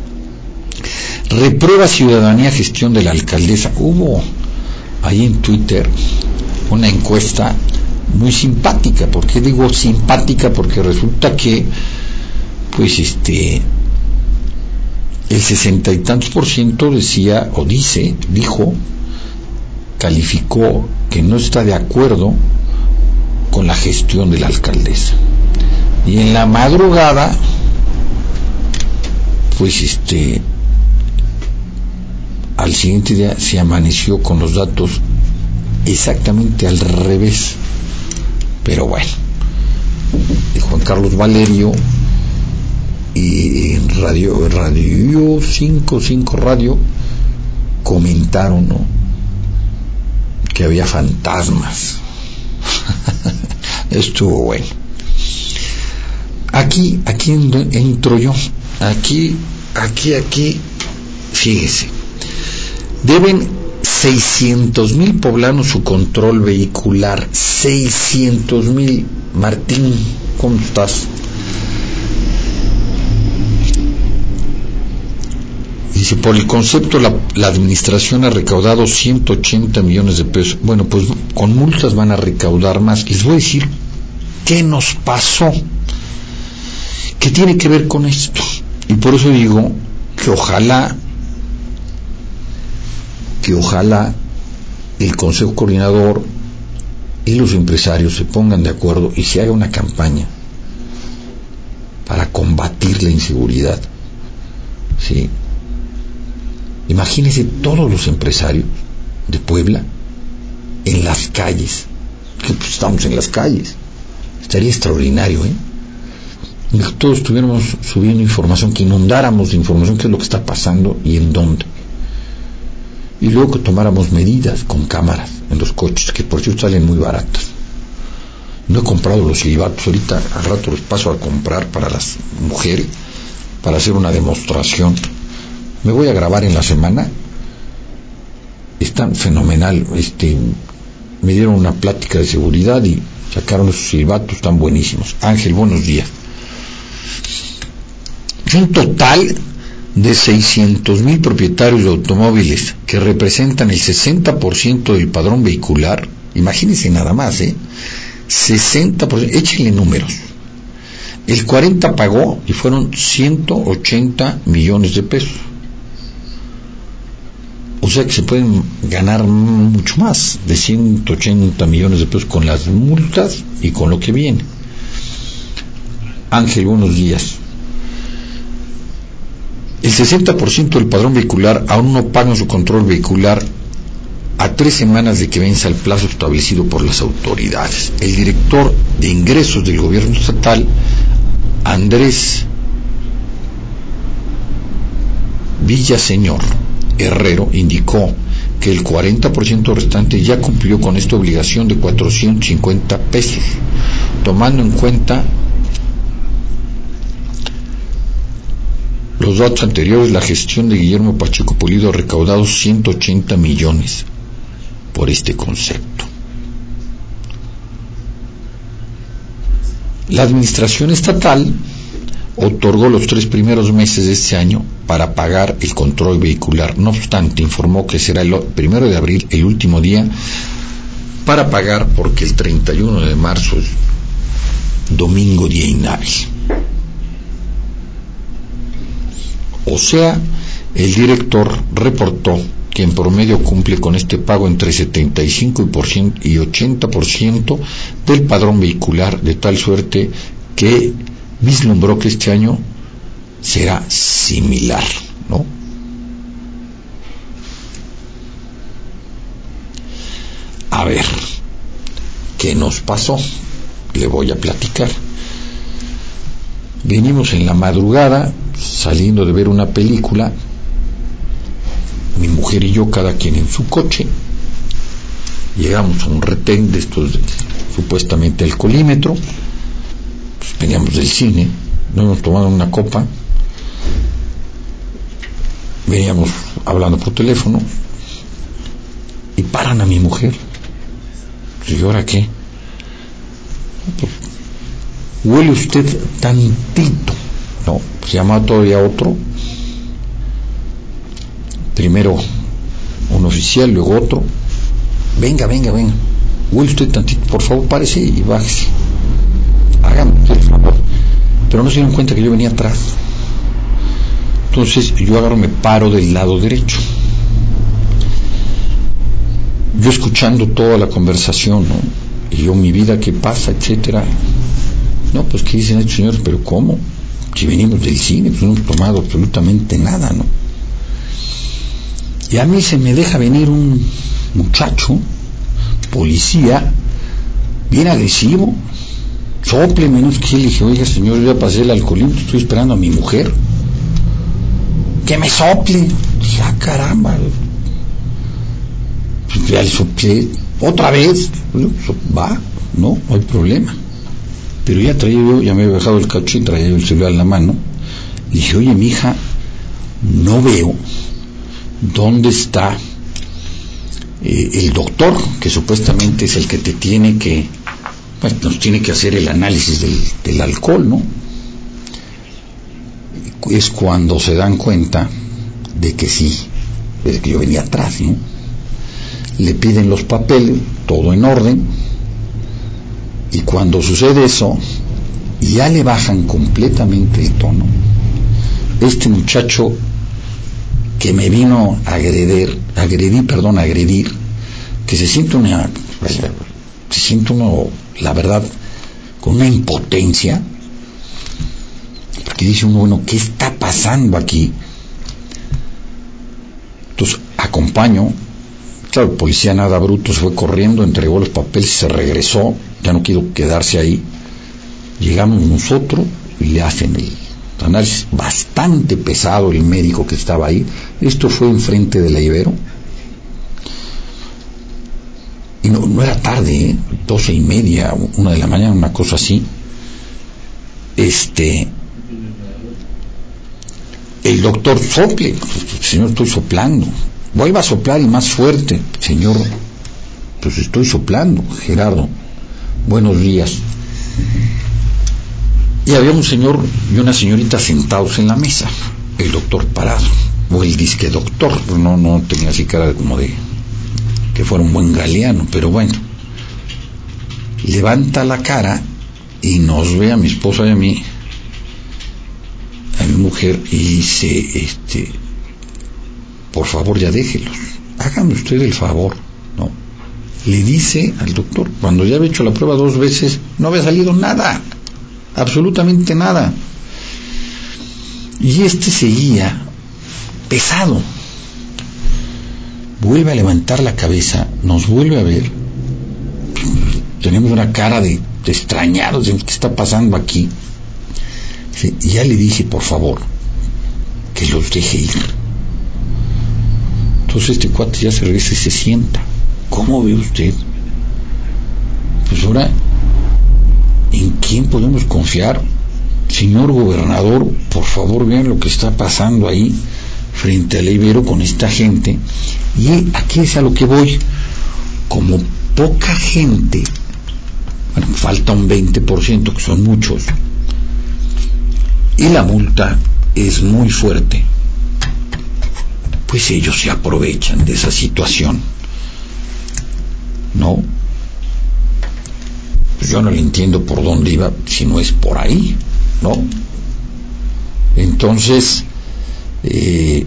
Reprueba ciudadanía gestión de la alcaldesa. Hubo ahí en Twitter una encuesta muy simpática. ¿Por qué digo simpática? Porque resulta que, pues este, el sesenta y tantos por ciento decía o dice, dijo, calificó que no está de acuerdo con la gestión de la alcaldesa. Y en la madrugada, pues este, al siguiente día se amaneció con los datos exactamente al revés. Pero bueno, Juan Carlos Valerio y en Radio, Radio 55 Radio comentaron que había fantasmas. Estuvo bueno. Aquí, aquí entro yo. Aquí, aquí, aquí, fíjese. Deben 600 mil poblanos su control vehicular. 600 mil. Martín, ¿cómo estás? Dice, por el concepto la, administración ha recaudado 180 millones de pesos. Bueno, pues con multas van a recaudar más. Les voy a decir qué nos pasó, qué tiene que ver con esto. Y por eso digo que ojalá, que ojalá el Consejo Coordinador y los empresarios se pongan de acuerdo y se haga una campaña para combatir la inseguridad. ¿Sí? Imagínense todos los empresarios de Puebla en las calles, que pues, estamos en las calles. Estaría extraordinario, ¿eh? Y que todos estuviéramos subiendo información, que inundáramos de información qué es lo que está pasando y en dónde. Y luego que tomáramos medidas con cámaras en los coches, que por cierto salen muy baratas. No he comprado los silbatos, ahorita al rato los paso a comprar para las mujeres, para hacer una demostración me voy a grabar en la semana. Están fenomenal. Este, me dieron una plática de seguridad y sacaron esos silbatos tan buenísimos. Ángel, buenos días. Un total de 600 mil propietarios de automóviles que representan el 60% del padrón vehicular. Imagínense nada más, ¿eh? 60%, échenle números. El 40 pagó y fueron 180 millones de pesos. O sea que se pueden ganar mucho más de 180 millones de pesos con las multas y con lo que viene. Ángel, buenos días. El 60% del padrón vehicular aún no paga su control vehicular a tres semanas de que venza el plazo establecido por las autoridades. El director de ingresos del gobierno estatal, Andrés Villaseñor, Herrero indicó que el 40% restante ya cumplió con esta obligación de 450 pesos, tomando en cuenta los datos anteriores, la gestión de Guillermo Pacheco Pulido ha recaudado 180 millones por este concepto. La administración estatal otorgó los tres primeros meses de este año para pagar el control vehicular. No obstante, informó que será el primero de abril el último día para pagar porque el 31 de marzo es domingo día inhábil. O sea, el director reportó que en promedio cumple con este pago entre 75 y 80% del padrón vehicular, de tal suerte que vislumbró que este año será similar, ¿no? A ver, ¿qué nos pasó? Le voy a platicar. Venimos en la madrugada, saliendo de ver una película, mi mujer y yo, cada quien en su coche. Llegamos a un retén de estos, supuestamente alcoholímetro, pues, veníamos del cine, no hemos tomado una copa, veníamos hablando por teléfono y paran a mi mujer. ¿Y ahora qué? Pues, huele usted tantito. No, se llama todavía otro. Primero un oficial, luego otro. Venga, venga, venga. Huele usted tantito, por favor, párese y bájese háganme el favor. Pero no se dieron cuenta que yo venía atrás. Entonces yo agarro, me paro del lado derecho. Yo escuchando toda la conversación, ¿no? Y yo, mi vida, ¿qué pasa? Etcétera. No, pues, ¿qué dicen estos señores? ¿Pero cómo? Si venimos del cine, pues no hemos tomado absolutamente nada, ¿no? Y a mí se me deja venir un muchacho, policía, bien agresivo, sople menos que le dije, oiga señor, yo ya pasé el alcoholismo, estoy esperando a mi mujer. Que me sople. Dije, ah, caramba. Pues ya le soplé otra vez. Pues, va, no, no hay problema. Pero ya traía yo, ya me había dejado el cacho y traía el celular en la mano. Dije, oye, mi hija, no veo dónde está eh, el doctor, que supuestamente es el que te tiene que, pues nos tiene que hacer el análisis del, alcohol, ¿no? Es cuando se dan cuenta de que sí, es que yo venía atrás, ¿no? Le piden los papeles, todo en orden, y cuando sucede eso, ya le bajan completamente el tono. Este muchacho que me vino a agredir, agredir, perdón, agredir, que se siente una, siente uno, la verdad, con una impotencia, porque dice uno, bueno, ¿qué está pasando aquí? Entonces, acompaño, claro, el policía nada bruto se fue corriendo, entregó los papeles, se regresó, ya no quiero quedarse ahí, llegamos nosotros y le hacen el análisis bastante pesado el médico que estaba ahí. Esto fue enfrente de la Ibero. Y no, no era tarde, ¿eh? doce y media, una de la mañana, una cosa así. Este, el doctor sople, señor, estoy soplando. Vuelva a soplar y más fuerte, señor. Pues estoy soplando, Gerardo. Buenos días. Y había un señor y una señorita sentados en la mesa, el doctor parado, o el disque doctor, no, no tenía así cara como de que fuera un buen galeano, pero bueno, levanta la cara y nos ve a mi esposa y a mí, a mi mujer, y dice, este, por favor ya déjelos, háganme usted el favor, ¿no? Le dice al doctor, cuando ya había hecho la prueba dos veces, no había salido nada absolutamente nada. Y este seguía pesado. Vuelve a levantar la cabeza, nos vuelve a ver. Tenemos una cara de, de extrañados, ¿qué está pasando aquí? Y ya le dije, por favor, que los deje ir. Entonces este cuate ya se regresa y se sienta. ¿Cómo ve usted? Pues ahora ¿En quién podemos confiar? Señor gobernador, por favor vean lo que está pasando ahí frente al Ibero con esta gente. Y aquí es a lo que voy. Como poca gente, bueno, falta un 20%, que son muchos, y la multa es muy fuerte, pues ellos se aprovechan de esa situación. ¿No? Pues yo no le entiendo por dónde iba si no es por ahí, ¿no? Entonces, eh,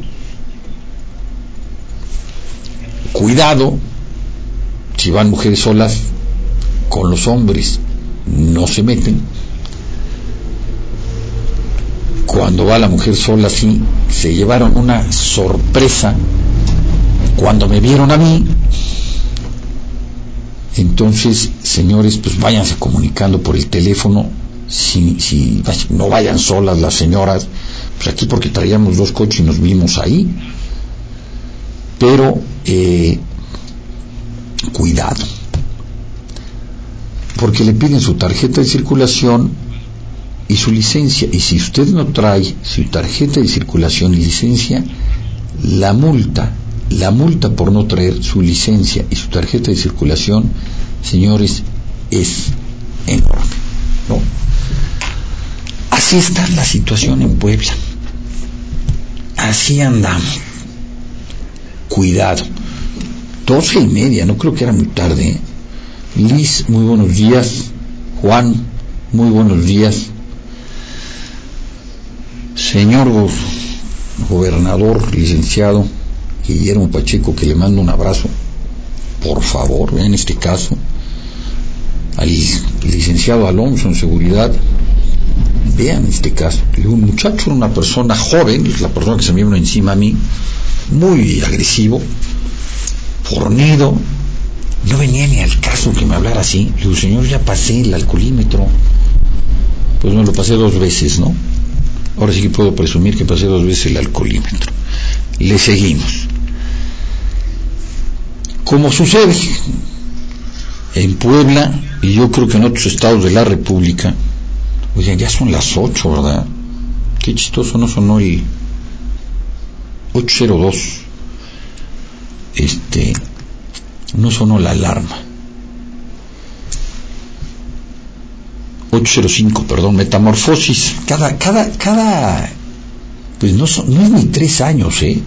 cuidado, si van mujeres solas, con los hombres no se meten. Cuando va la mujer sola, sí, se llevaron una sorpresa cuando me vieron a mí entonces, señores, pues váyanse comunicando por el teléfono, si, si no vayan solas las señoras, pues aquí porque traíamos dos coches y nos vimos ahí, pero eh, cuidado, porque le piden su tarjeta de circulación y su licencia, y si usted no trae su tarjeta de circulación y licencia, la multa la multa por no traer su licencia y su tarjeta de circulación, señores, es enorme. ¿no? Así está la situación en Puebla. Así andamos. Cuidado. Doce y media, no creo que era muy tarde. ¿eh? Liz, muy buenos días. Juan, muy buenos días. Señor gobernador, licenciado, Guillermo Pacheco, que le mando un abrazo, por favor, en este caso, al licenciado Alonso en seguridad, vean este caso, un muchacho, una persona joven, la persona que se me vino encima a mí, muy agresivo, fornido, no venía ni al caso que me hablara así, le digo, señor, ya pasé el alcoholímetro, pues me lo pasé dos veces, ¿no? Ahora sí que puedo presumir que pasé dos veces el alcoholímetro. Le seguimos como sucede en Puebla y yo creo que en otros estados de la República. Oigan, ya son las 8, ¿verdad? Qué chistoso no sonó el 802. Este, no sonó la alarma. 805, perdón, metamorfosis. Cada, cada, cada, pues no, son, no es ni tres años, ¿eh?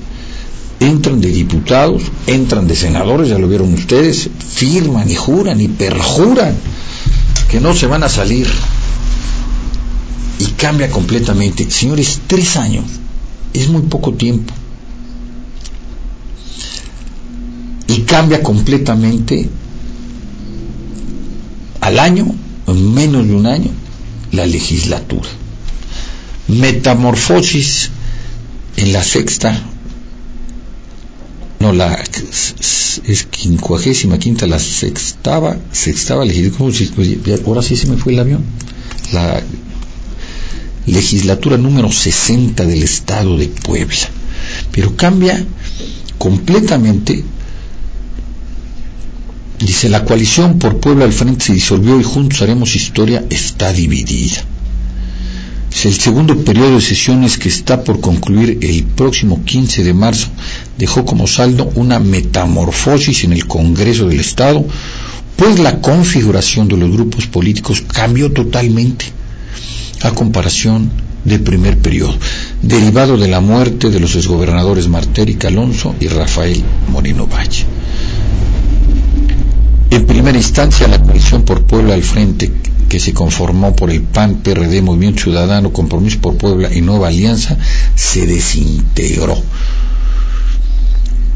Entran de diputados, entran de senadores, ya lo vieron ustedes, firman y juran y perjuran que no se van a salir. Y cambia completamente. Señores, tres años es muy poco tiempo. Y cambia completamente al año en menos de un año la legislatura. Metamorfosis en la sexta, no, la es quincuagésima quinta, la sextava, sextava legislatura, ahora sí se me fue el avión, la legislatura número 60 del estado de Puebla, pero cambia completamente Dice, la coalición por Puebla al frente se disolvió y juntos haremos historia está dividida. El segundo periodo de sesiones que está por concluir el próximo 15 de marzo dejó como saldo una metamorfosis en el Congreso del Estado, pues la configuración de los grupos políticos cambió totalmente a comparación del primer periodo, derivado de la muerte de los exgobernadores Martérica Alonso y Rafael Moreno Valle. En primera instancia, la coalición por Puebla al frente, que se conformó por el PAN, PRD, Movimiento Ciudadano, Compromiso por Puebla y Nueva Alianza, se desintegró.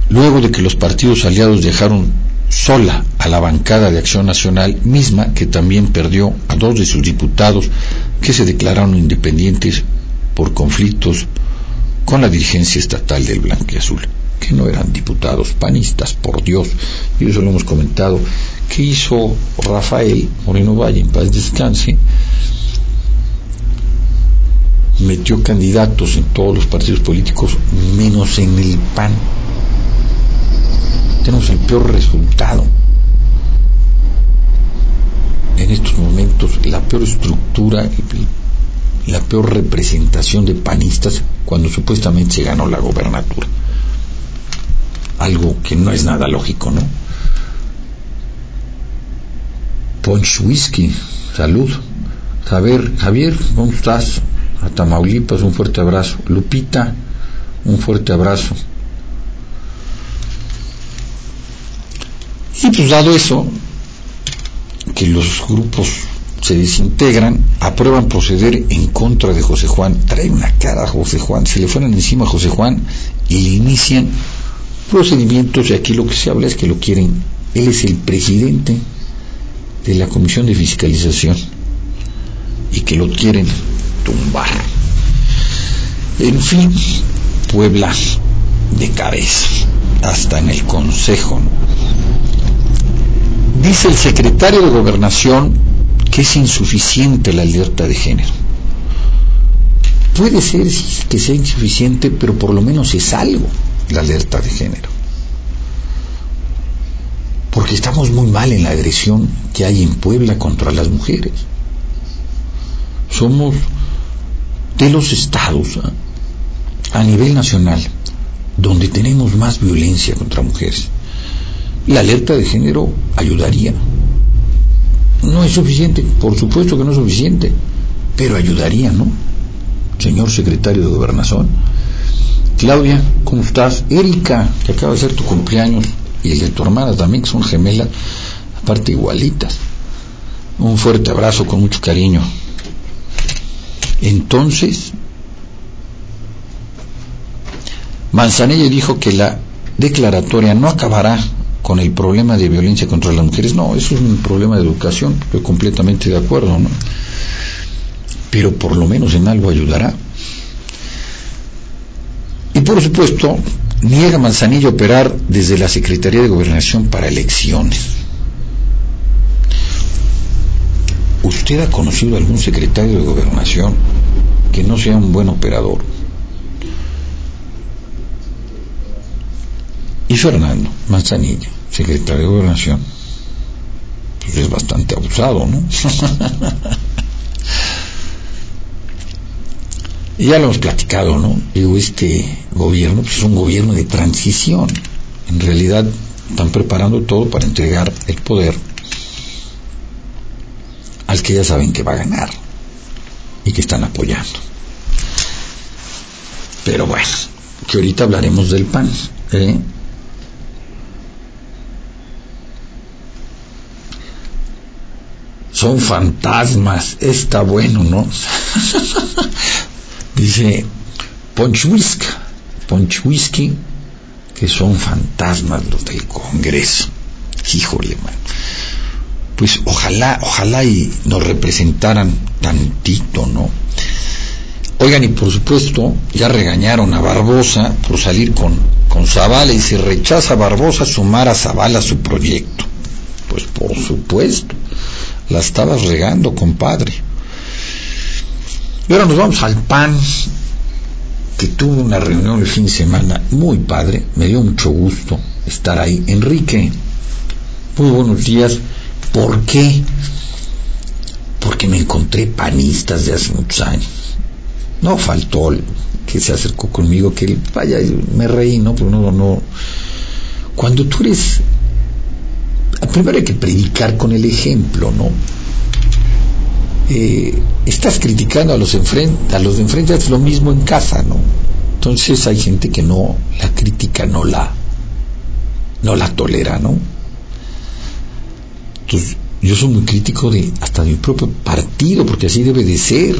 Luego de que los partidos aliados dejaron sola a la bancada de Acción Nacional, misma que también perdió a dos de sus diputados que se declararon independientes por conflictos con la dirigencia estatal del Azul que no eran diputados panistas, por Dios, y eso lo hemos comentado, que hizo Rafael Moreno Valle, en paz descanse, metió candidatos en todos los partidos políticos, menos en el PAN. Tenemos el peor resultado en estos momentos, la peor estructura, la peor representación de panistas cuando supuestamente se ganó la gobernatura algo que no es nada lógico, ¿no? Ponch Whisky, salud. Javier, Javier, ¿cómo estás? A Tamaulipas, un fuerte abrazo. Lupita, un fuerte abrazo. Y pues dado eso, que los grupos se desintegran, aprueban proceder en contra de José Juan. Trae una cara a José Juan, se le fueron encima a José Juan y le inician procedimientos y aquí lo que se habla es que lo quieren, él es el presidente de la Comisión de Fiscalización y que lo quieren tumbar. En fin, Puebla de cabeza, hasta en el Consejo. Dice el secretario de Gobernación que es insuficiente la alerta de género. Puede ser que sea insuficiente, pero por lo menos es algo la alerta de género. Porque estamos muy mal en la agresión que hay en Puebla contra las mujeres. Somos de los estados ¿ah? a nivel nacional donde tenemos más violencia contra mujeres. La alerta de género ayudaría. No es suficiente, por supuesto que no es suficiente, pero ayudaría, ¿no? Señor secretario de Gobernación, Claudia, ¿cómo estás? Erika, que acaba de ser tu cumpleaños, y el de tu hermana también, que son gemelas, aparte igualitas. Un fuerte abrazo con mucho cariño. Entonces, Manzanello dijo que la declaratoria no acabará con el problema de violencia contra las mujeres. No, eso es un problema de educación, estoy completamente de acuerdo, ¿no? Pero por lo menos en algo ayudará. Y por supuesto, niega Manzanillo operar desde la Secretaría de Gobernación para elecciones. ¿Usted ha conocido algún secretario de Gobernación que no sea un buen operador? Y Fernando Manzanillo, secretario de Gobernación, pues es bastante abusado, ¿no? ya lo hemos platicado, ¿no? Digo, este gobierno pues, es un gobierno de transición. en realidad están preparando todo para entregar el poder al que ya saben que va a ganar y que están apoyando. Pero bueno, que ahorita hablaremos del PAN. ¿eh? Son fantasmas, está bueno, ¿no? Dice Ponchwisk, Ponchwisky, que son fantasmas los del Congreso. Híjole, man. Pues ojalá, ojalá y nos representaran tantito, ¿no? Oigan, y por supuesto, ya regañaron a Barbosa por salir con, con Zavala y si rechaza a Barbosa, sumar a Zavala a su proyecto. Pues por supuesto, la estabas regando, compadre. Y ahora nos vamos al PAN, que tuvo una reunión el fin de semana muy padre, me dio mucho gusto estar ahí. Enrique, muy buenos días. ¿Por qué? Porque me encontré panistas de hace muchos años no faltó el que se acercó conmigo, que vaya, me reí, ¿no? Pero no, no. Cuando tú eres. Primero hay que predicar con el ejemplo, ¿no? Eh, estás criticando a los, a los de enfrente, es lo mismo en casa, ¿no? Entonces hay gente que no, la crítica no la, no la tolera, ¿no? Entonces, yo soy muy crítico de hasta de mi propio partido, porque así debe de ser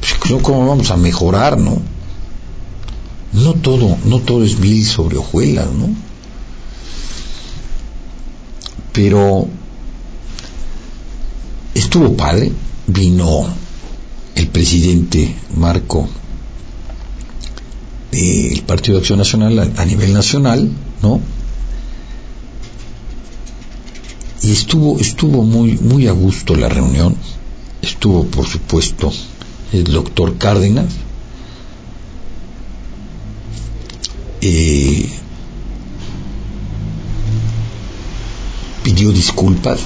pues, ¿cómo vamos a mejorar, no? No todo, no todo es mil sobre hojuelas, ¿no? Pero estuvo padre, vino el presidente Marco del Partido de Acción Nacional a, nivel nacional, ¿no? Y estuvo, estuvo muy, muy a gusto la reunión, estuvo por supuesto el doctor Cárdenas, eh, pidió disculpas.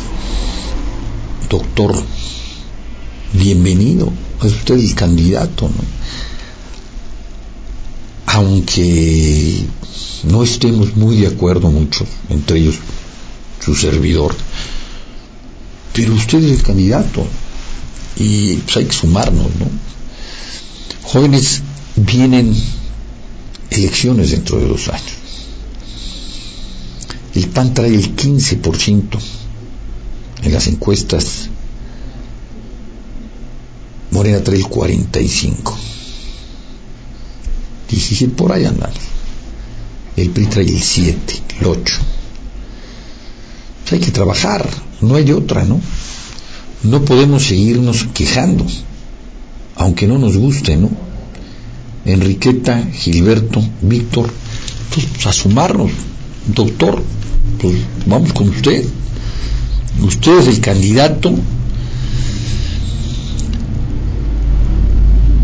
Doctor, bienvenido, es usted el candidato, ¿no? Aunque no estemos muy de acuerdo muchos, entre ellos su servidor, pero usted es el candidato y pues hay que sumarnos, ¿no? Jóvenes, vienen elecciones dentro de dos años. El PAN trae el 15% en las encuestas. Morena trae el 45%. 17 por ahí andamos. El PRI trae el 7, el 8. Pues hay que trabajar, no hay otra, ¿no? no podemos seguirnos quejando, aunque no nos guste, ¿no? Enriqueta, Gilberto, Víctor, pues, a sumarnos, doctor, pues vamos con usted. Usted es el candidato.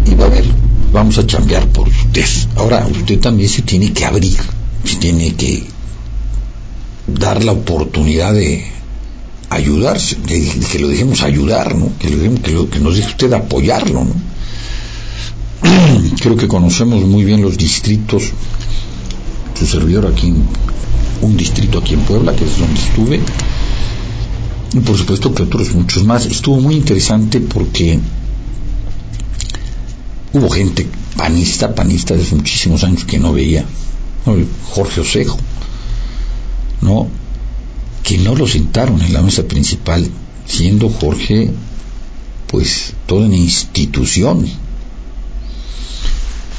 Y va a ver, vamos a cambiar por usted. Ahora, usted también se tiene que abrir, se tiene que dar la oportunidad de, ayudar, que, lo dejemos ayudar, ¿no? que, lo que, nos deje usted apoyarlo. ¿no? Creo que conocemos muy bien los distritos, su servidor aquí, en, un distrito aquí en Puebla, que es donde estuve, y por supuesto que otros muchos más. Estuvo muy interesante porque hubo gente panista, panista desde muchísimos años que no veía, Jorge Osejo, ¿no? que no lo sentaron en la mesa principal, siendo Jorge, pues, toda una institución,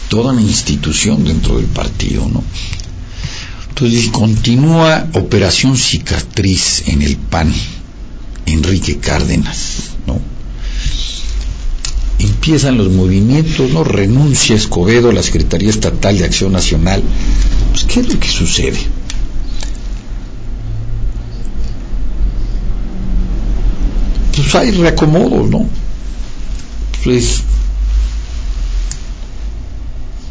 toda una institución dentro del partido, ¿no? Entonces continúa Operación Cicatriz en el PAN, Enrique Cárdenas, ¿no? Empiezan los movimientos, ¿no? Renuncia Escobedo a la Secretaría Estatal de Acción Nacional. Pues, ¿qué es lo que sucede? pues hay reacomodos, ¿no? Pues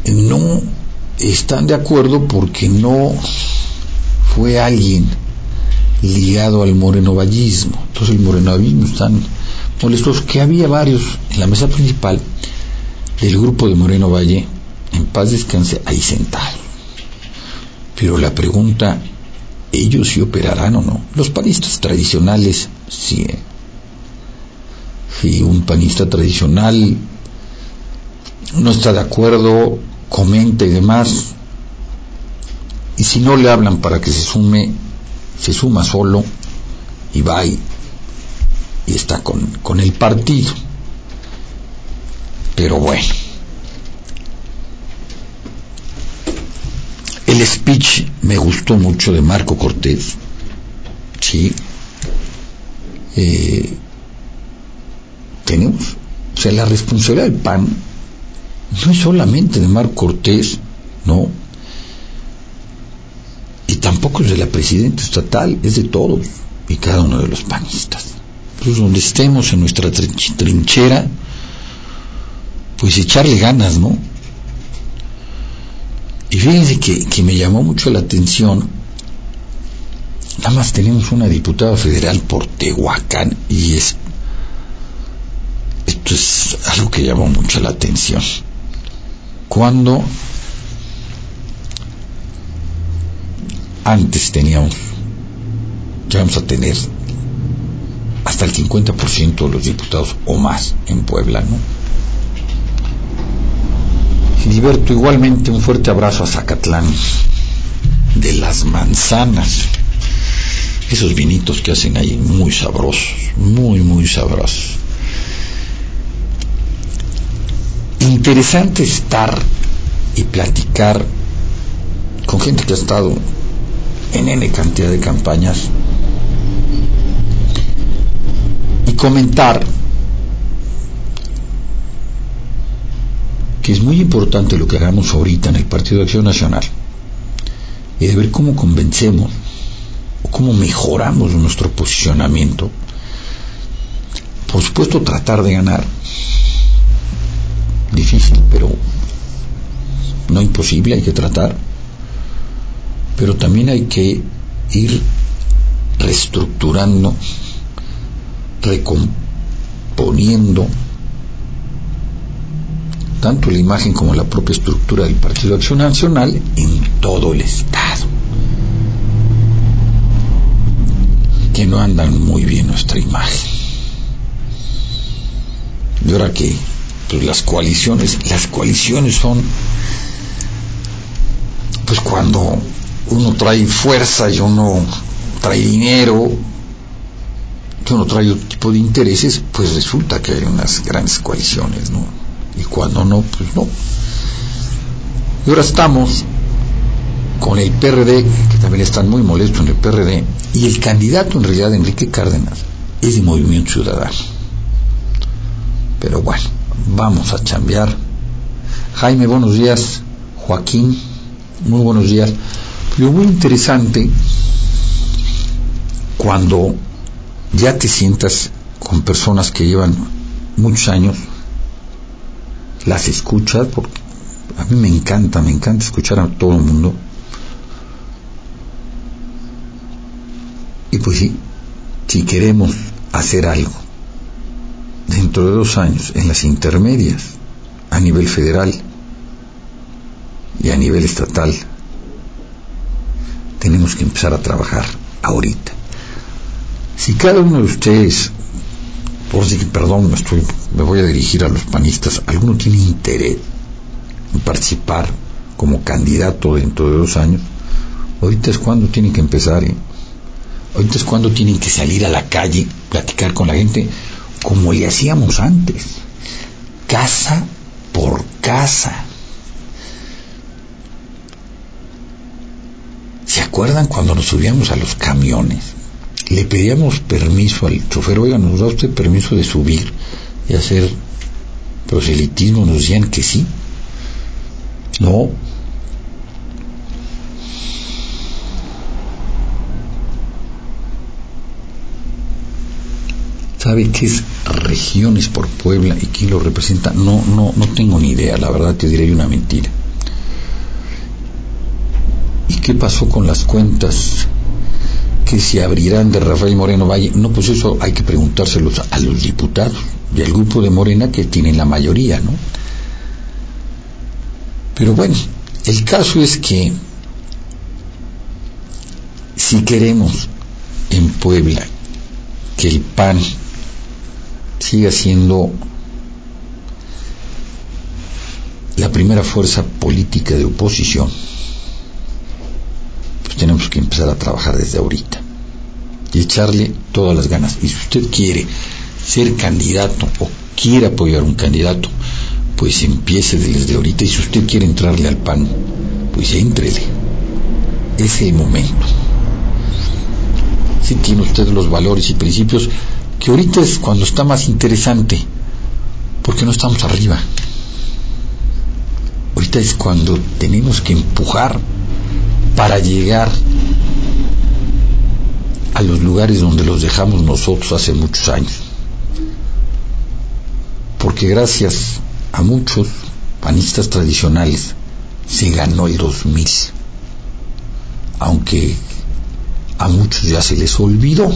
no están de acuerdo porque no fue alguien ligado al morenovallismo. Entonces el morenovallismo están molestos, que había varios en la mesa principal del grupo de Moreno Valle, en paz descanse, ahí sentados. Pero la pregunta, ¿ellos sí operarán o no? Los panistas tradicionales sí. ¿eh? Si un panista tradicional no está de acuerdo, comenta y demás, y si no le hablan para que se sume, se suma solo y va y, está con, con el partido. Pero bueno. El speech me gustó mucho de Marco Cortés. Sí. Eh, tenemos, o sea, la responsabilidad del PAN no es solamente de Marco Cortés, no, y tampoco es de la presidenta estatal, es de todos y cada uno de los panistas. Pues donde estemos en nuestra trinchera, pues echarle ganas, ¿no? Y fíjense que, que me llamó mucho la atención, nada más tenemos una diputada federal por Tehuacán y es, esto es algo que llamó mucho la atención. Cuando antes teníamos, ya vamos a tener hasta el 50% de los diputados o más en Puebla, ¿no? Gilberto, igualmente un fuerte abrazo a Zacatlán, de las manzanas, esos vinitos que hacen ahí, muy sabrosos, muy, muy sabrosos. Interesante estar y platicar con gente que ha estado en N cantidad de campañas y comentar que es muy importante lo que hagamos ahorita en el Partido de Acción Nacional y de ver cómo convencemos o cómo mejoramos nuestro posicionamiento. Por supuesto, tratar de ganar. Difícil, pero no imposible, hay que tratar. Pero también hay que ir reestructurando, recomponiendo tanto la imagen como la propia estructura del Partido Acción Nacional en todo el Estado. Que no andan muy bien nuestra imagen. Y ahora que pues las coaliciones, las coaliciones son pues cuando uno trae fuerza y uno trae dinero, que uno trae otro tipo de intereses, pues resulta que hay unas grandes coaliciones, ¿no? y cuando no, pues no. Y ahora estamos con el PRD, que también están muy molestos en el PRD, y el candidato en realidad, Enrique Cárdenas, es de Movimiento Ciudadano. Pero bueno, vamos a chambear. Jaime, buenos días. Joaquín, muy buenos días. Lo muy interesante cuando ya te sientas con personas que llevan muchos años las escuchas, porque a mí me encanta, me encanta escuchar a todo el mundo. Y pues sí, si queremos hacer algo dentro de dos años en las intermedias, a nivel federal y a nivel estatal, tenemos que empezar a trabajar ahorita. Si cada uno de ustedes por si, perdón, me, estoy, me voy a dirigir a los panistas, ¿alguno tiene interés en participar como candidato dentro de dos años? Ahorita es cuando tienen que empezar, ¿eh? ahorita es cuando tienen que salir a la calle, platicar con la gente, como le hacíamos antes, casa por casa. ¿Se acuerdan cuando nos subíamos a los camiones? le pedíamos permiso al chofer, oiga, ¿nos da usted permiso de subir y hacer proselitismo? Nos decían que sí. No. ¿Sabe qué es regiones por Puebla y quién lo representa? No, no, no tengo ni idea, la verdad te diré una mentira. ¿Y qué pasó con las cuentas que se abrirán de Rafael Moreno Valle. No, pues eso hay que preguntárselos a los diputados y al grupo de Morena que tienen la mayoría, ¿no? Pero bueno, el caso es que si queremos en Puebla que el PAN siga siendo la primera fuerza política de oposición, pues tenemos que empezar a trabajar desde ahorita y echarle todas las ganas. Y si usted quiere ser candidato o quiere apoyar un candidato, pues empiece desde ahorita. Y si usted quiere entrarle al PAN, pues entrele. Ese momento. Si tiene usted los valores y principios, que ahorita es cuando está más interesante, porque no estamos arriba. Ahorita es cuando tenemos que empujar para llegar a los lugares donde los dejamos nosotros hace muchos años. Porque gracias a muchos panistas tradicionales se ganó el 2000, aunque a muchos ya se les olvidó.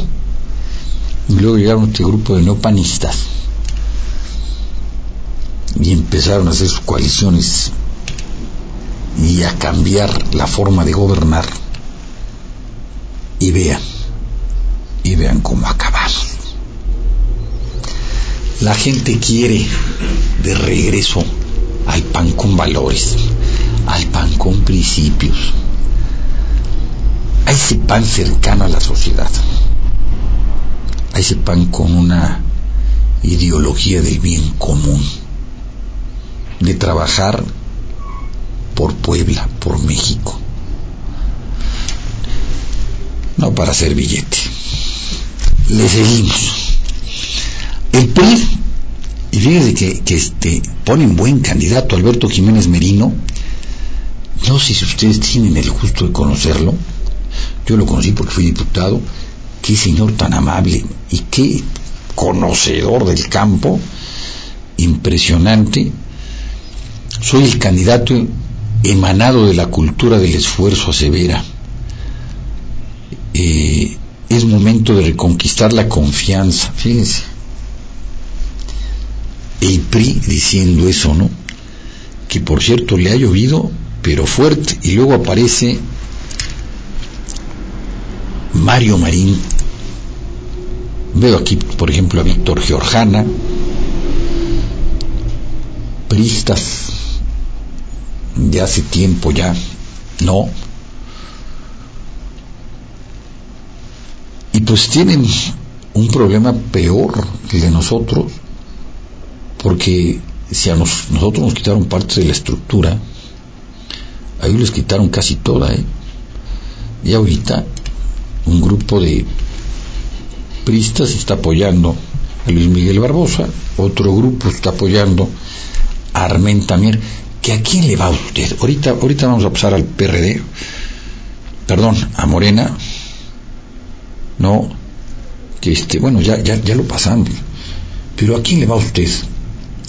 Y luego llegaron este grupo de neopanistas y empezaron a hacer sus coaliciones y a cambiar la forma de gobernar. Y vean, y vean cómo acabamos. La gente quiere de regreso al pan con valores, al pan con principios, a ese pan cercano a la sociedad, a ese pan con una ideología del bien común, de trabajar por Puebla, por México, no para hacer billete. Le seguimos. El PRI, y fíjense que, que este, ponen buen candidato Alberto Jiménez Merino, no sé si ustedes tienen el gusto de conocerlo, yo lo conocí porque fui diputado, qué señor tan amable y qué conocedor del campo, impresionante. Soy el candidato emanado de la cultura del esfuerzo severa. Eh, es momento de reconquistar la confianza, fíjense. El PRI diciendo eso, ¿no? Que por cierto le ha llovido, pero fuerte, y luego aparece Mario Marín. Veo aquí, por ejemplo, a Víctor Georgiana, pristas de hace tiempo ya, no. Y pues tienen un problema peor que el de nosotros, porque si a nos, nosotros nos quitaron partes de la estructura, a ellos les quitaron casi toda, ¿eh? Y ahorita un grupo de pristas está apoyando a Luis Miguel Barbosa, otro grupo está apoyando a Armenta Mier, que a quién le va a usted. Ahorita, ahorita vamos a pasar al PRD, perdón, a Morena, no, que este, bueno, ya, ya, ya lo pasamos, pero a quién le va usted,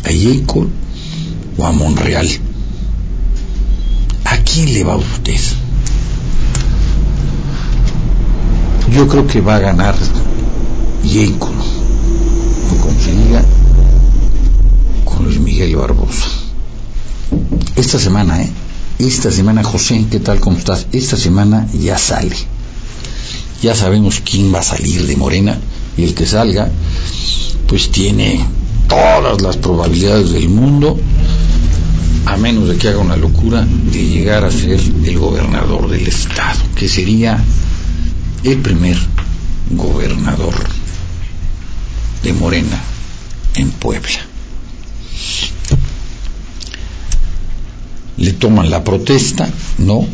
a Yelco o a Monreal. ¿A quién le va usted? Yo creo que va a ganar Yelco, o como se diga, con Luis Miguel Barbosa. Esta semana, ¿eh? Esta semana, José, ¿qué tal? ¿Cómo estás? Esta semana ya sale. Ya sabemos quién va a salir de Morena y el que salga, pues tiene todas las probabilidades del mundo, a menos de que haga una locura, de llegar a ser el gobernador del estado, que sería el primer gobernador de Morena en Puebla. Le toman la protesta, no.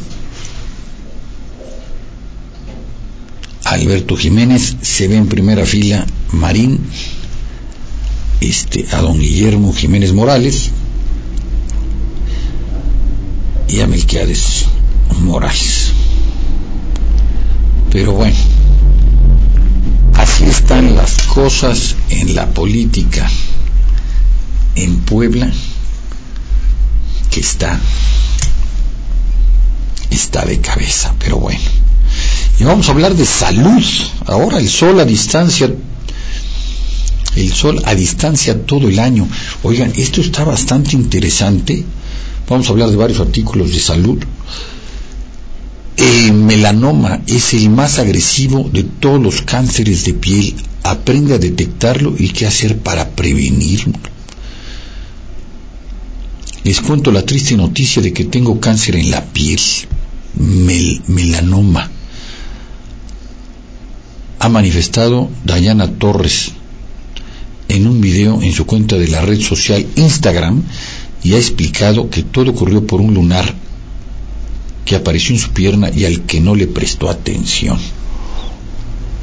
Alberto Jiménez se ve en primera fila Marín, este, a don Guillermo Jiménez Morales y a Melquiades Morales. Pero bueno, así están las cosas en la política en Puebla, que está, está de cabeza, pero bueno. Y vamos a hablar de salud. Ahora el sol a distancia el sol a distancia todo el año. Oigan, esto está bastante interesante. Vamos a hablar de varios artículos de salud. El melanoma es el más agresivo de todos los cánceres de piel. Aprende a detectarlo y qué hacer para prevenirlo. Les cuento la triste noticia de que tengo cáncer en la piel, melanoma. Ha manifestado Dayana Torres en un video en su cuenta de la red social Instagram y ha explicado que todo ocurrió por un lunar que apareció en su pierna y al que no le prestó atención.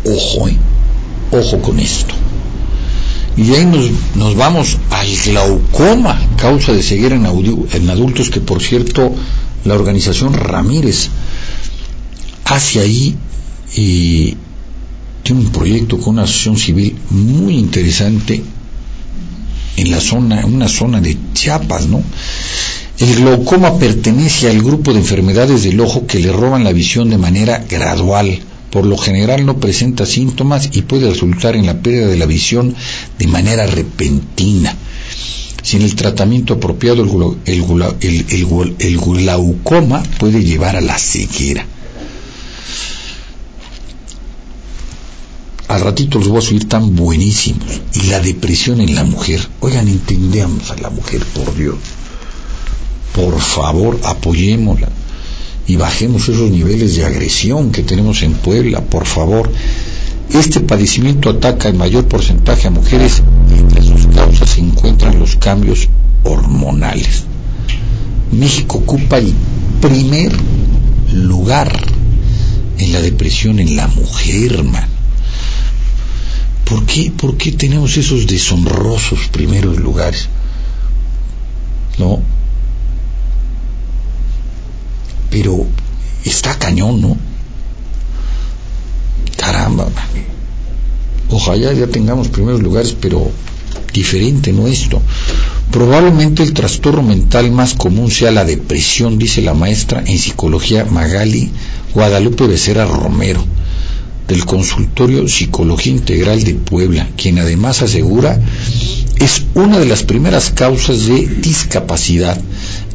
Ojo, ¿eh? Ojo con esto. Y de ahí nos, vamos al glaucoma, causa de ceguera en, en adultos, que por cierto la organización Ramírez hace ahí y tiene un proyecto con una asociación civil muy interesante en la zona, una zona de Chiapas, ¿no? El glaucoma pertenece al grupo de enfermedades del ojo que le roban la visión de manera gradual. Por lo general no presenta síntomas y puede resultar en la pérdida de la visión de manera repentina. Sin el tratamiento apropiado, el, glaucoma puede llevar a la ceguera. Al ratito los voy a subir tan buenísimos. Y la depresión en la mujer. Oigan, entendemos a la mujer, por Dios por favor apoyémosla y bajemos esos niveles de agresión que tenemos en Puebla, por favor. Este padecimiento ataca en mayor porcentaje a mujeres y entre sus causas se encuentran los cambios hormonales. México ocupa el primer lugar en la depresión en la mujer, man. ¿Por qué, ¿Por qué tenemos esos deshonrosos primeros lugares? ¿No? pero está cañón, ¿no? Caramba, ojalá ya tengamos primeros lugares, pero diferente, ¿no? Esto. Probablemente el trastorno mental más común sea la depresión, dice la maestra en psicología Magali Guadalupe Becerra Romero, del consultorio Psicología Integral de Puebla, quien además asegura es una de las primeras causas de discapacidad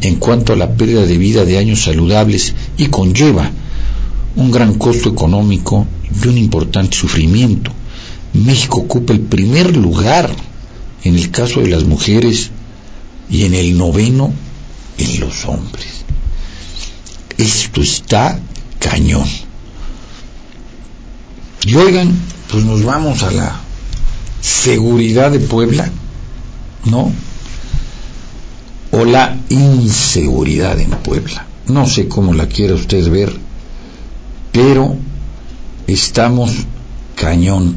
en cuanto a la pérdida de vida de años saludables y conlleva un gran costo económico y un importante sufrimiento. México ocupa el primer lugar en el caso de las mujeres y en el noveno en los hombres. Esto está cañón. Y oigan, pues nos vamos a la seguridad de Puebla, ¿no? o la inseguridad en Puebla. No sé cómo la quiera usted ver, pero estamos cañón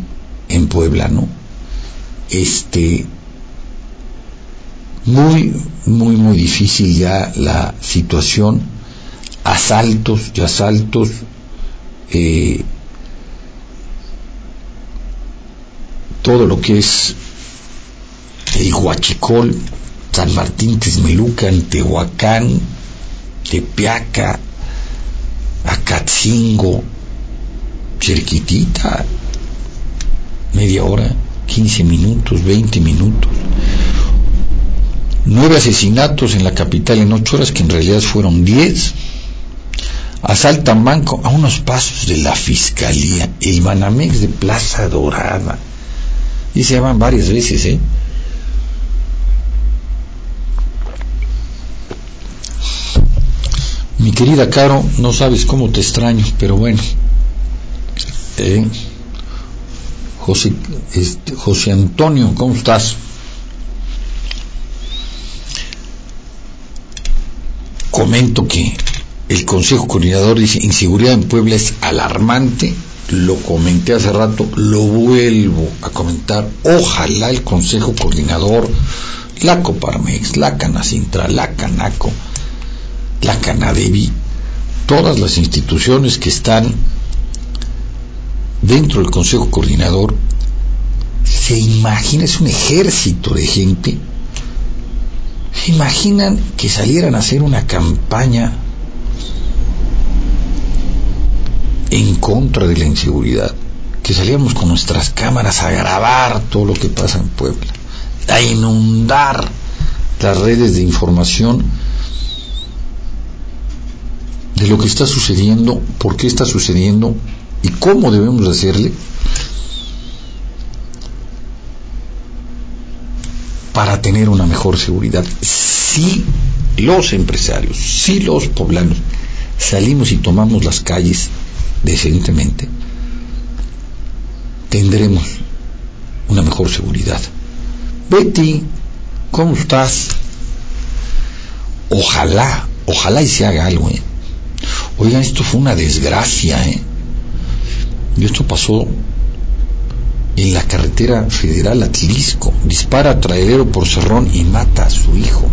en Puebla, ¿no? Este, muy, muy, muy difícil ya la situación, asaltos y asaltos, eh, todo lo que es el huachicol, San Martín Texmelucan, Tehuacán, Tepeaca, Acatzingo, cerquitita, media hora, 15 minutos, 20 minutos. Nueve asesinatos en la capital en ocho horas, que en realidad fueron diez. Asaltan banco a unos pasos de la fiscalía, el Banamex de Plaza Dorada. Y se llaman varias veces, ¿eh? Mi querida Caro, no sabes cómo te extraño, pero bueno. Eh, José, este, José Antonio, ¿cómo estás? Comento que el Consejo Coordinador dice inseguridad en Puebla es alarmante, lo comenté hace rato, lo vuelvo a comentar, ojalá el Consejo Coordinador, la Coparmex, la Canacintra, la Canaco, la Canadevi, todas las instituciones que están dentro del Consejo Coordinador, se imagina, es un ejército de gente, se imaginan que salieran a hacer una campaña en contra de la inseguridad, que saliéramos con nuestras cámaras a grabar todo lo que pasa en Puebla, a inundar las redes de información de lo que está sucediendo, por qué está sucediendo y cómo debemos hacerle para tener una mejor seguridad. Si los empresarios, si los poblanos salimos y tomamos las calles decentemente, tendremos una mejor seguridad. Betty, ¿cómo estás? Ojalá, ojalá y se haga algo. ¿eh? Oigan, esto fue una desgracia. ¿eh? Y esto pasó en la carretera federal Atlisco. Dispara a traidero por Cerrón y mata a su hijo.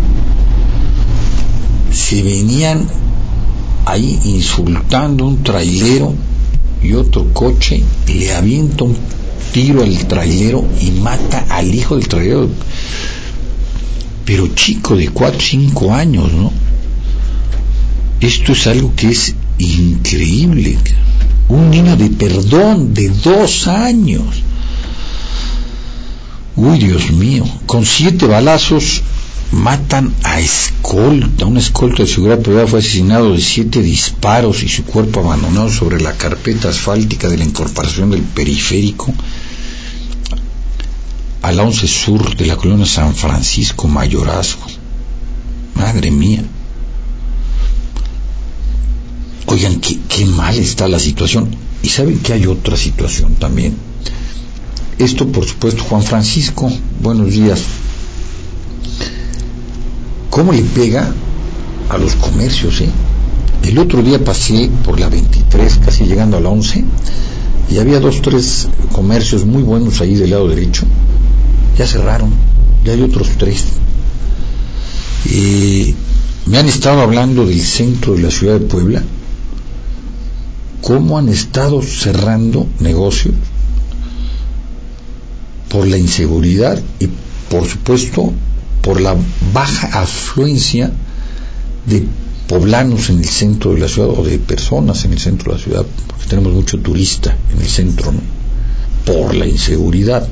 Se venían ahí insultando un trailero y otro coche le avienta un tiro al trailero y mata al hijo del trailero. Pero chico de 4 o 5 años, ¿no? Esto es algo que es increíble. Un niño de perdón de dos años. Uy, Dios mío, con siete balazos matan a escolta, un escolta de seguridad privada fue asesinado de siete disparos y su cuerpo abandonado sobre la carpeta asfáltica de la incorporación del periférico al 11 sur de la colonia San Francisco Mayorazgo. Madre mía. Oigan, qué, qué mal está la situación. Y saben que hay otra situación también. Esto, por supuesto, Juan Francisco, buenos días. ¿Cómo le pega a los comercios? Eh? El otro día pasé por la 23, casi llegando a la 11, y había dos, tres comercios muy buenos ahí del lado derecho. Ya cerraron, ya hay otros tres. Eh, me han estado hablando del centro de la ciudad de Puebla, cómo han estado cerrando negocios por la inseguridad y por supuesto por la baja afluencia de poblanos en el centro de la ciudad o de personas en el centro de la ciudad, porque tenemos mucho turista en el centro, por la inseguridad.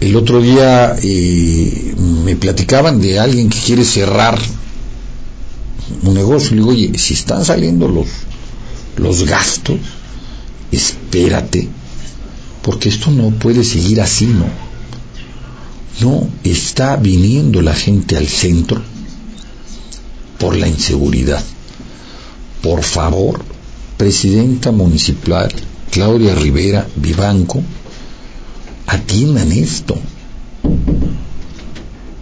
El otro día eh, me platicaban de alguien que quiere cerrar un negocio. Le digo, oye, si están saliendo los, los gastos, espérate, porque esto no puede seguir así, ¿no? No está viniendo la gente al centro por la inseguridad. Por favor, presidenta municipal Claudia Rivera Vivanco, atiendan esto.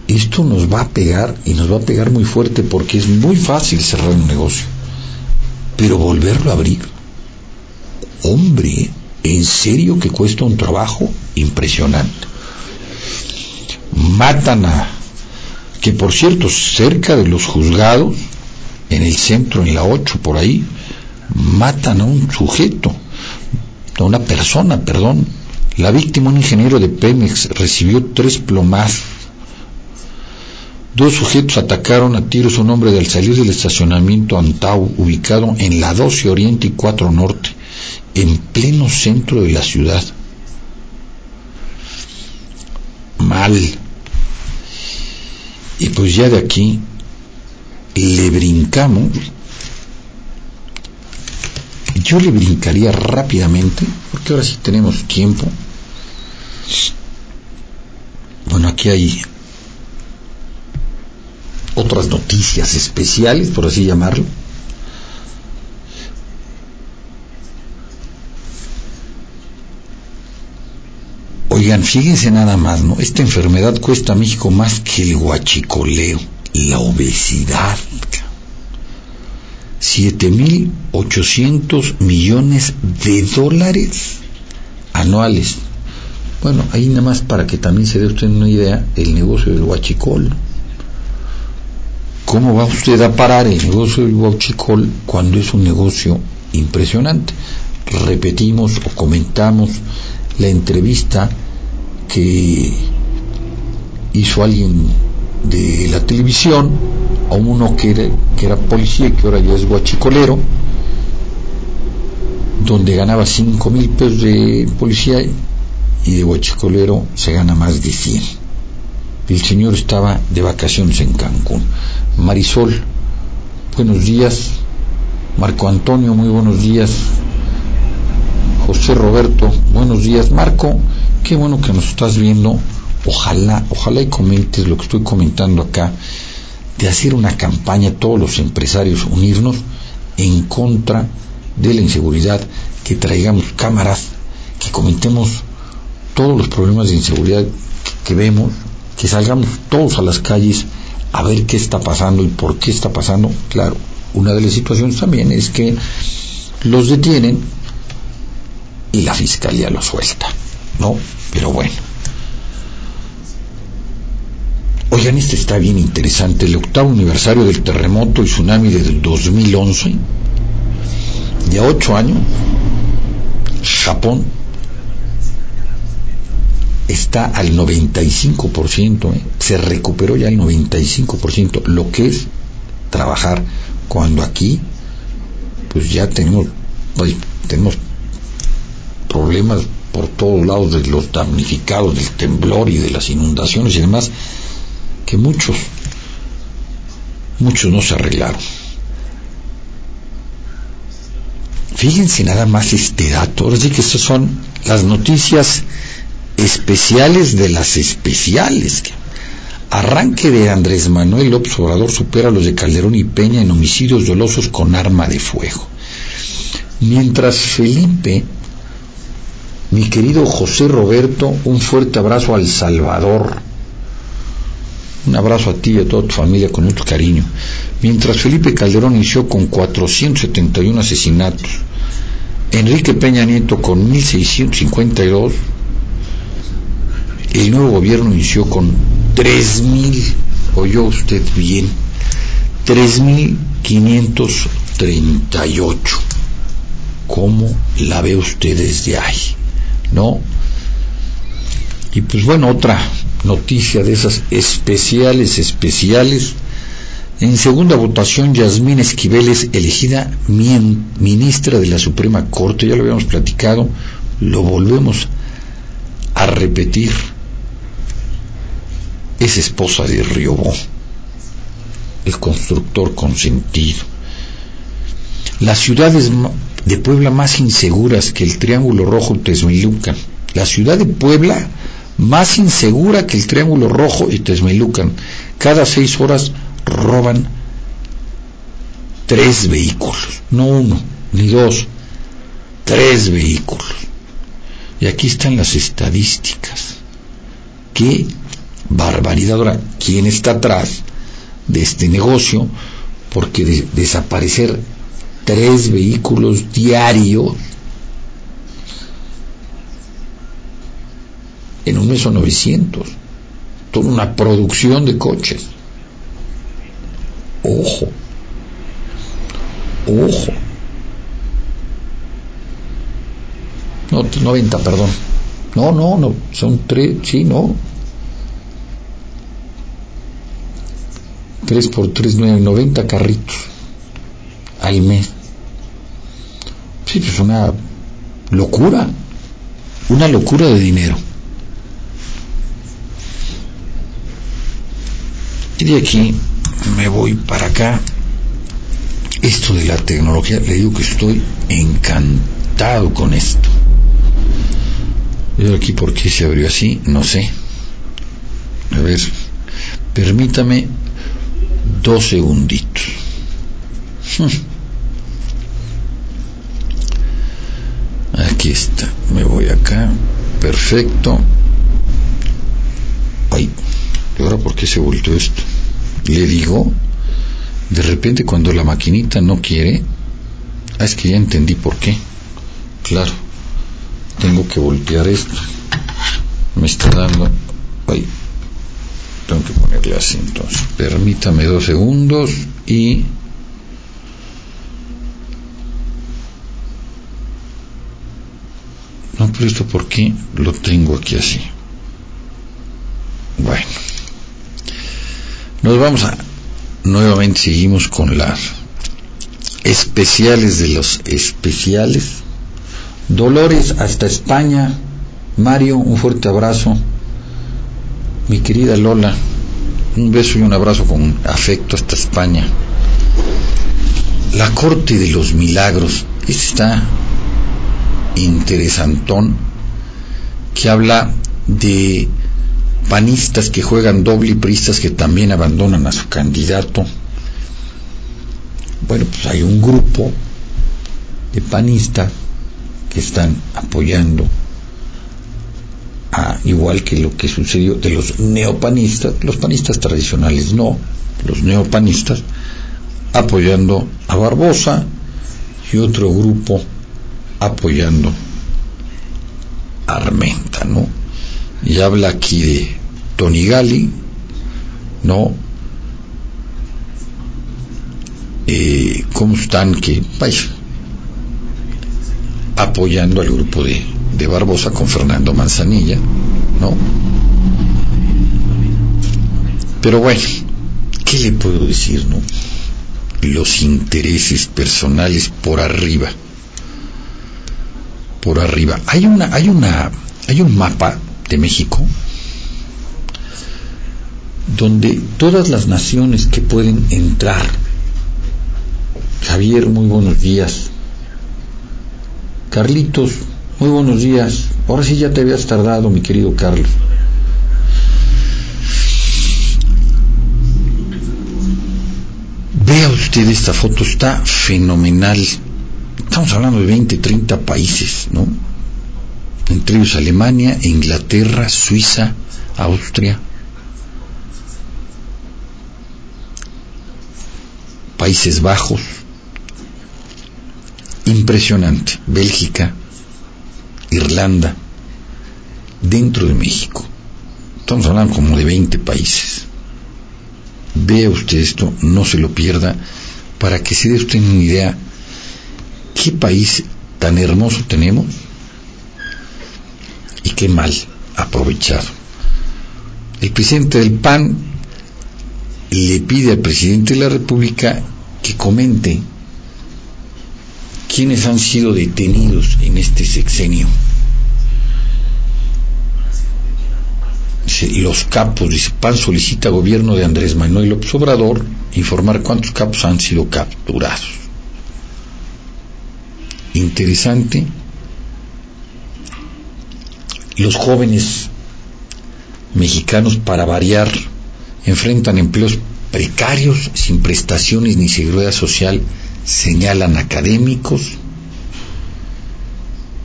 Esto nos va a pegar y nos va a pegar muy fuerte porque es muy fácil cerrar un negocio. Pero volverlo a abrir, hombre, en serio que cuesta un trabajo impresionante. Matan a, que por cierto, cerca de los juzgados, en el centro, en la 8, por ahí, matan a un sujeto, a una persona, perdón. La víctima, un ingeniero de Pemex, recibió tres plomazos. Dos sujetos atacaron a tiros a un hombre al salir del estacionamiento Antau, ubicado en la 12 Oriente y 4 Norte en pleno centro de la ciudad. Mal. Y pues ya de aquí le brincamos. Yo le brincaría rápidamente, porque ahora sí tenemos tiempo. Bueno, aquí hay otras noticias especiales, por así llamarlo. Oigan, fíjense nada más, ¿no? Esta enfermedad cuesta a México más que el guachicoleo, la obesidad. 7.800 millones de dólares anuales. Bueno, ahí nada más para que también se dé usted una idea, el negocio del guachicol. ¿Cómo va usted a parar el negocio del guachicol cuando es un negocio impresionante? Repetimos o comentamos la entrevista que hizo alguien de la televisión a uno que era, que era policía y que ahora ya es guachicolero, donde ganaba 5 mil pesos de policía y de guachicolero se gana más de 100. El señor estaba de vacaciones en Cancún. Marisol, buenos días. Marco Antonio, muy buenos días. José Roberto, buenos días. Marco, qué bueno que nos estás viendo. Ojalá, ojalá y comentes lo que estoy comentando acá, de hacer una campaña, todos los empresarios unirnos en contra de la inseguridad, que traigamos cámaras, que comentemos todos los problemas de inseguridad que vemos, que salgamos todos a las calles a ver qué está pasando y por qué está pasando. Claro, una de las situaciones también es que los detienen y la fiscalía los suelta, ¿no? Pero bueno. Oigan, este está bien interesante. El octavo aniversario del terremoto y tsunami del 2011. Ya ocho años, Japón está al 95%, ¿eh? se recuperó ya el 95%, lo que es trabajar cuando aquí, pues ya tenemos, tenemos problemas por todos lados de los damnificados del temblor y de las inundaciones y demás, que muchos, muchos no se arreglaron. Fíjense nada más este dato, ahora sí que estas son las noticias especiales de las especiales. Arranque de Andrés Manuel López Obrador supera a los de Calderón y Peña en homicidios dolosos con arma de fuego. Mientras Felipe, mi querido José Roberto, un fuerte abrazo al Salvador. Un abrazo a ti y a toda tu familia con mucho cariño. Mientras Felipe Calderón inició con 471 asesinatos, Enrique Peña Nieto con 1652, el nuevo gobierno inició con 3.000, oyó usted bien, 3.538. ¿Cómo la ve usted desde ahí? ¿No? Y pues bueno, otra noticia de esas especiales, especiales. En segunda votación, Yasmín Esquivel es elegida ministra de la Suprema Corte, ya lo habíamos platicado, lo volvemos a repetir es esposa de Riobó, el constructor consentido. Las ciudades de Puebla más inseguras que el Triángulo Rojo y Texmelucan. La ciudad de Puebla más insegura que el Triángulo Rojo y Texmelucan. Cada seis horas roban tres vehículos, no uno, ni dos, tres vehículos. Y aquí están las estadísticas. ¿Qué barbaridad. Ahora, ¿quién está atrás de este negocio? Porque desaparecer tres vehículos diarios en un mes son 900. Toda una producción de coches. Ojo. Ojo. No, 90, perdón. No, no, no. Son tres, sí, no. 3 por 3, 9, 90 carritos al mes. Sí, es una locura, una locura de dinero. Y de aquí me voy para acá. Esto de la tecnología, le digo que estoy encantado con esto. Veo aquí por qué se abrió así, no sé. A ver, permítame dos segunditos. Aquí está, me voy acá, perfecto. Ay, ¿y ahora por qué se volteó esto? Le digo, de repente cuando la maquinita no quiere, ah, es que ya entendí por qué. Claro, tengo que voltear esto. Me está dando, ay, tengo que ponerle así entonces permítame dos segundos y no pero esto por qué lo tengo aquí así. Bueno. Nos vamos a nuevamente seguimos con las especiales de los especiales. Dolores hasta España. Mario un fuerte abrazo. Mi querida Lola, un beso y un abrazo con afecto hasta España. la corte de los milagros. Este está interesantón, que habla de panistas que juegan doble y priistas que también abandonan a su candidato. Bueno, pues hay un grupo de panistas que están apoyando a, igual que lo que sucedió de los neopanistas, los panistas tradicionales no, los neopanistas apoyando a Barbosa y otro grupo apoyando a Armenta, ¿no? Y habla aquí de Tony Gali, ¿no? Eh, ¿Cómo están? Que, vaya, apoyando al grupo de, de Barbosa con Fernando Manzanilla, ¿no? Pero bueno, ¿qué le puedo decir, no? Los intereses personales por arriba. Por arriba. Hay una, hay una, hay un mapa de México donde todas las naciones que pueden entrar, Javier, muy buenos días, Carlitos, muy buenos días. Ahora sí ya te habías tardado, mi querido Carlos. Vea usted esta foto, está fenomenal. Estamos hablando de 20, 30 países, ¿no? Entre ellos Alemania, Inglaterra, Suiza, Austria. Países Bajos, impresionante. Bélgica, Irlanda, dentro de México. Estamos hablando como de 20 países. Vea usted esto, no se lo pierda, para que se dé usted una idea qué país tan hermoso tenemos y qué mal aprovechado. El presidente del PAN le pide al presidente de la República que comente quiénes han sido detenidos en este sexenio. Los capos, dice, PAN solicita gobierno de Andrés Manuel López Obrador informar cuántos capos han sido capturados. Interesante. Los jóvenes mexicanos, para variar, enfrentan empleos precarios, sin prestaciones ni seguridad social señalan académicos,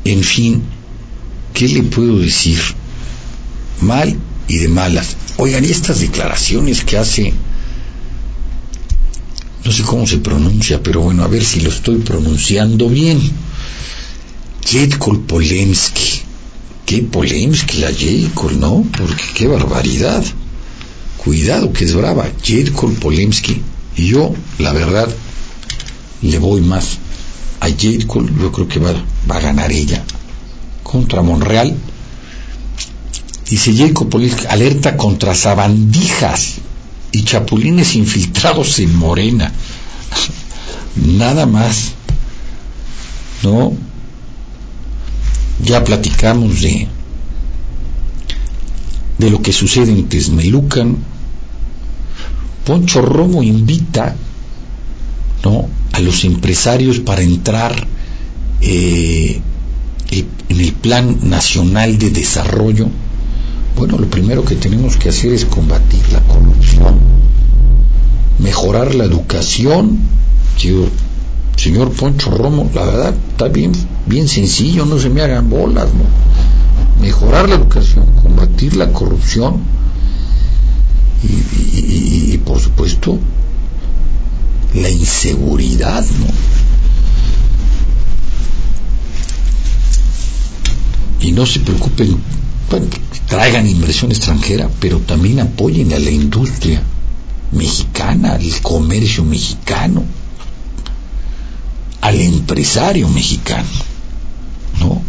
en fin, ¿qué le puedo decir? Mal y de malas. Oigan, y estas declaraciones que hace, no sé cómo se pronuncia, pero bueno, a ver si lo estoy pronunciando bien. Jedkol Polemski. Qué Polemski la Jedkol, ¿no? Porque qué barbaridad. Cuidado que es brava. Jedkol Polemski. Y yo, la verdad, le voy más a Jade yo creo que va, va, a ganar ella contra Monreal. Dice Jacob alerta contra sabandijas y chapulines infiltrados en Morena. Nada más. ¿No? Ya platicamos de de lo que sucede en Tesmelucan. Poncho Romo invita ¿no? a los empresarios para entrar eh, en el Plan Nacional de Desarrollo, bueno, lo primero que tenemos que hacer es combatir la corrupción, mejorar la educación. señor Poncho Romo, la verdad está bien, bien sencillo, no se me hagan bolas, ¿no? Mejorar la educación, combatir la corrupción y por supuesto la inseguridad, ¿no? Y no se preocupen, traigan inversión extranjera, pero también apoyen a la industria mexicana, al comercio mexicano, al empresario mexicano, ¿no?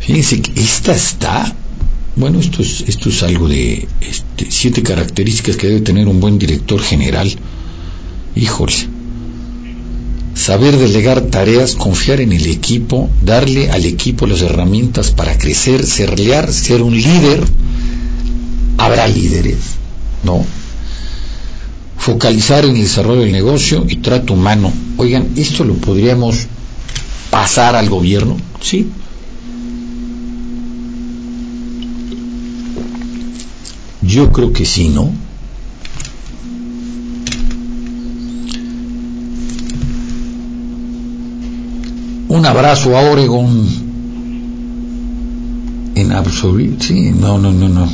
Fíjense que esta está bueno, esto es, esto es algo de este, siete características que debe tener un buen director general. Híjole. Saber delegar tareas, confiar en el equipo, darle al equipo las herramientas para crecer, ser leal, ser un líder. Habrá líderes, ¿no? focalizar en el desarrollo del negocio y trato humano. Oigan, ¿esto lo podríamos pasar al gobierno? Sí. Yo creo que sí, ¿no? Un abrazo a Oregon. En absoluto, sí, no, no, no, no.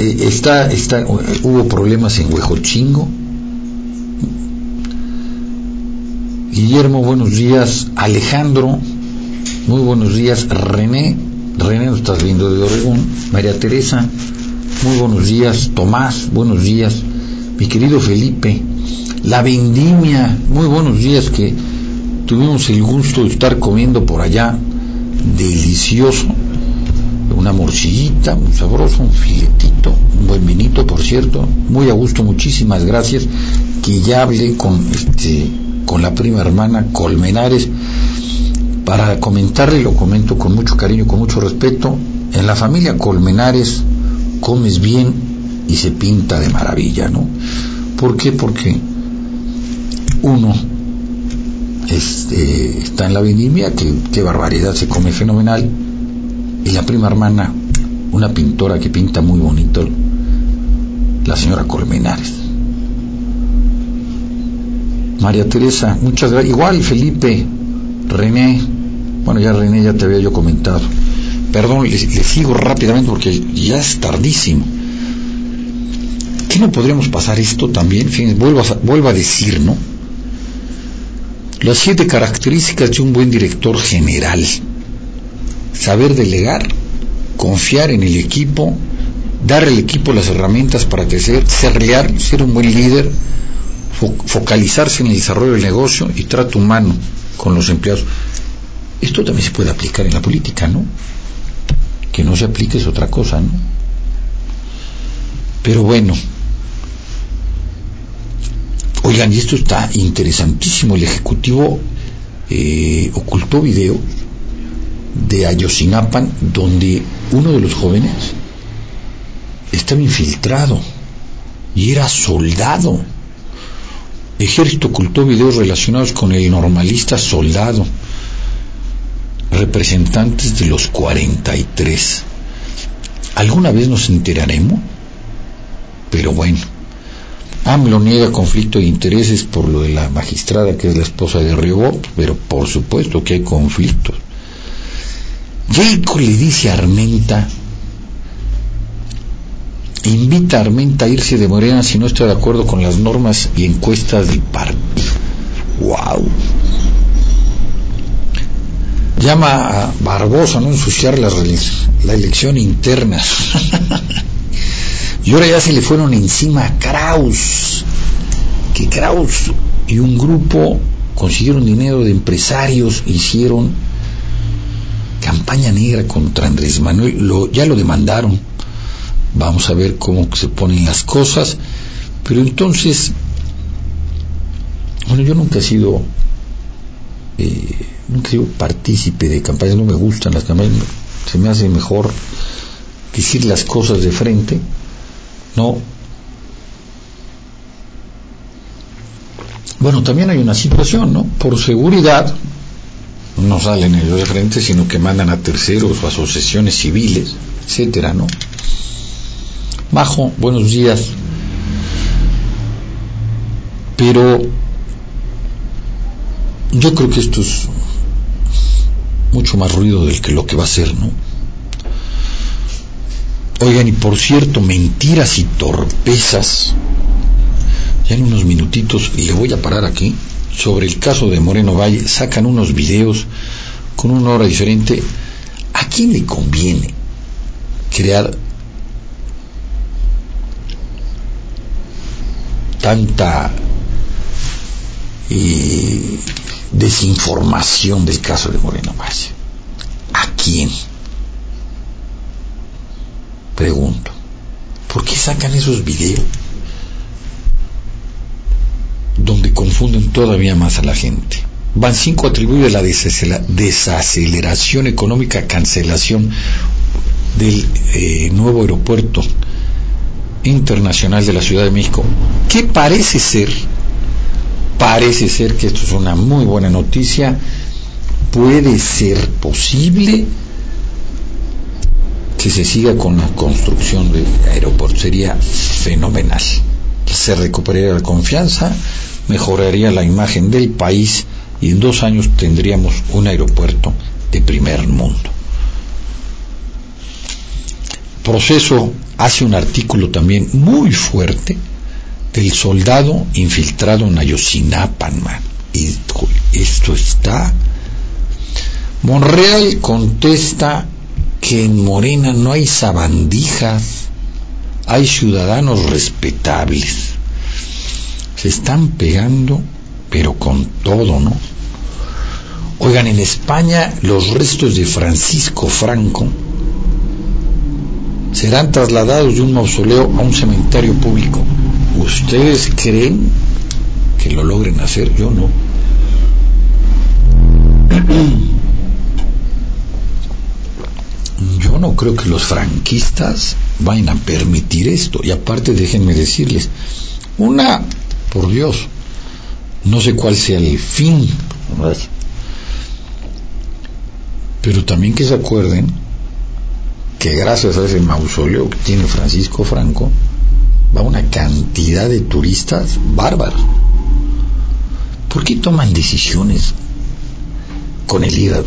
Eh, está, está, hubo problemas en Huejochingo. Guillermo, buenos días. Alejandro, muy buenos días. René, René, estás viendo de Oregón. María Teresa, muy buenos días. Tomás, buenos días. Mi querido Felipe, la vendimia, muy buenos días que tuvimos el gusto de estar comiendo por allá. Delicioso una morcillita, muy sabroso, un filetito, un buen vinito, por cierto, muy a gusto, muchísimas gracias, que ya hablé con, este, con la prima hermana Colmenares para comentarle, lo comento con mucho cariño, con mucho respeto, en la familia Colmenares comes bien y se pinta de maravilla, ¿no? ¿Por qué? Porque uno este, está en la vendimia, que qué barbaridad, se come fenomenal, y la prima hermana, una pintora que pinta muy bonito, la señora Colmenares. María Teresa, muchas gracias. Igual Felipe, René, bueno ya René ya te había yo comentado. Perdón, le, sigo rápidamente porque ya es tardísimo. ¿Qué no podríamos pasar esto también? vuelvo, a, vuelvo a decir, ¿no? Las siete características de un buen director general saber delegar, confiar en el equipo, dar al equipo las herramientas para crecer, ser leal, ser un buen líder, focalizarse en el desarrollo del negocio y trato humano con los empleados. Esto también se puede aplicar en la política, ¿no? Que no se aplique es otra cosa, ¿no? Pero bueno, oigan, y esto está interesantísimo, el Ejecutivo eh, ocultó video de Ayosinapan, donde uno de los jóvenes estaba infiltrado y era soldado. Ejército ocultó videos relacionados con el normalista soldado, representantes de los 43. ¿Alguna vez nos enteraremos? Pero bueno, AMLO niega conflicto de intereses por lo de la magistrada que es la esposa de Riobot, pero por supuesto que hay conflictos. Jacob le dice a Armenta, invita a Armenta a irse de Morena si no está de acuerdo con las normas y encuestas del partido. ¡Wow! Llama a Barbosa a no ensuciar la, la elección interna. y ahora ya se le fueron encima a Kraus. Que Kraus y un grupo consiguieron dinero de empresarios, hicieron campaña negra contra Andrés Manuel, lo, ya lo demandaron. Vamos a ver cómo se ponen las cosas. Pero entonces, bueno, yo nunca he sido, eh, nunca he sido partícipe de campañas, no me gustan las campañas, se me hace mejor decir las cosas de frente, no. Bueno, también hay una situación, ¿no? Por seguridad, no salen ellos de frente, sino que mandan a terceros o asociaciones civiles, etcétera, ¿no? Majo, buenos días. Pero yo creo que esto es mucho más ruido del que lo que va a ser, ¿no? Oigan, y por cierto, mentiras y torpezas. Ya en unos minutitos, y le voy a parar aquí, sobre el caso de Moreno Valle, sacan unos videos con una hora diferente. ¿A quién le conviene crear tanta eh, desinformación del caso de Moreno Valle? ¿A quién? Pregunto. ¿Por qué sacan esos videos? donde confunden todavía más a la gente. Bancinco atribuye la desaceleración económica, cancelación del eh, nuevo aeropuerto Internacional de la Ciudad de México, que parece ser, parece ser que esto es una muy buena noticia, puede ser posible que se siga con la construcción del aeropuerto. Sería fenomenal. Se recuperaría la confianza, mejoraría la imagen del país y en dos años tendríamos un aeropuerto de primer mundo. Proceso hace un artículo también muy fuerte del soldado infiltrado en Ayotzinapa, Y esto está. Monreal contesta que en Morena no hay sabandijas, hay ciudadanos respetables. Se están pegando, pero con todo, ¿no? Oigan, en España los restos de Francisco Franco serán trasladados de un mausoleo a un cementerio público. ¿Ustedes creen que lo logren hacer? Yo no. Yo no creo que los franquistas vayan a permitir esto. Y aparte déjenme decirles, una, por Dios, no sé cuál sea el fin, pero también que se acuerden que gracias a ese mausoleo que tiene Francisco Franco, va una cantidad de turistas bárbaros. ¿Por qué toman decisiones con el hígado?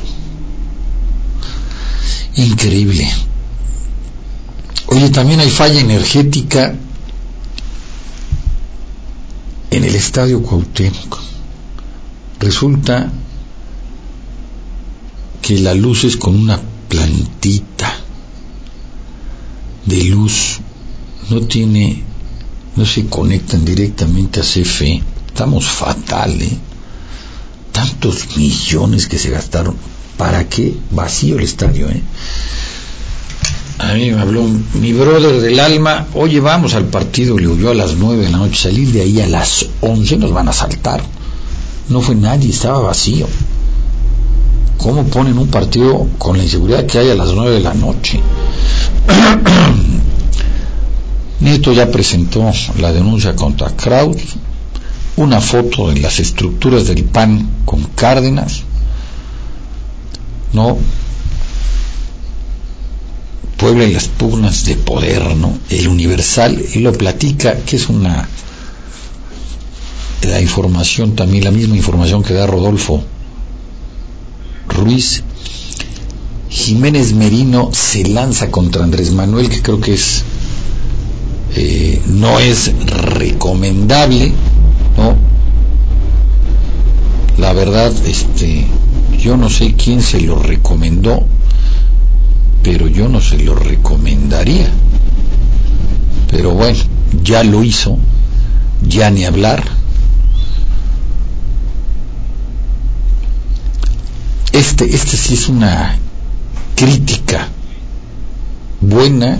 Increíble. Oye, también hay falla energética en el estadio Cuauhtémoc. Resulta que la luz es con una plantita de luz no tiene, no se conectan directamente a CFE. Estamos fatal, ¿eh? Tantos millones que se gastaron. ¿Para qué? Vacío el estadio, ¿eh? A mí me habló mi brother del alma, oye, vamos al partido, le huyó a las nueve de la noche, salir de ahí a las once nos van a saltar. No fue nadie, estaba vacío. ¿Cómo ponen un partido con la inseguridad que hay a las nueve de la noche? Nieto ya presentó la denuncia contra Kraus, una foto de las estructuras del PAN con Cárdenas, ¿no? Puebla y las pugnas de poder, ¿no? El Universal, y lo platica, que es una la información también, la misma información que da Rodolfo Ruiz Jiménez Merino se lanza contra Andrés Manuel, que creo que es eh, no es recomendable, ¿no? La verdad, este, yo no sé quién se lo recomendó, pero yo no se lo recomendaría. Pero bueno, ya lo hizo, ya ni hablar. Este, este sí es una crítica buena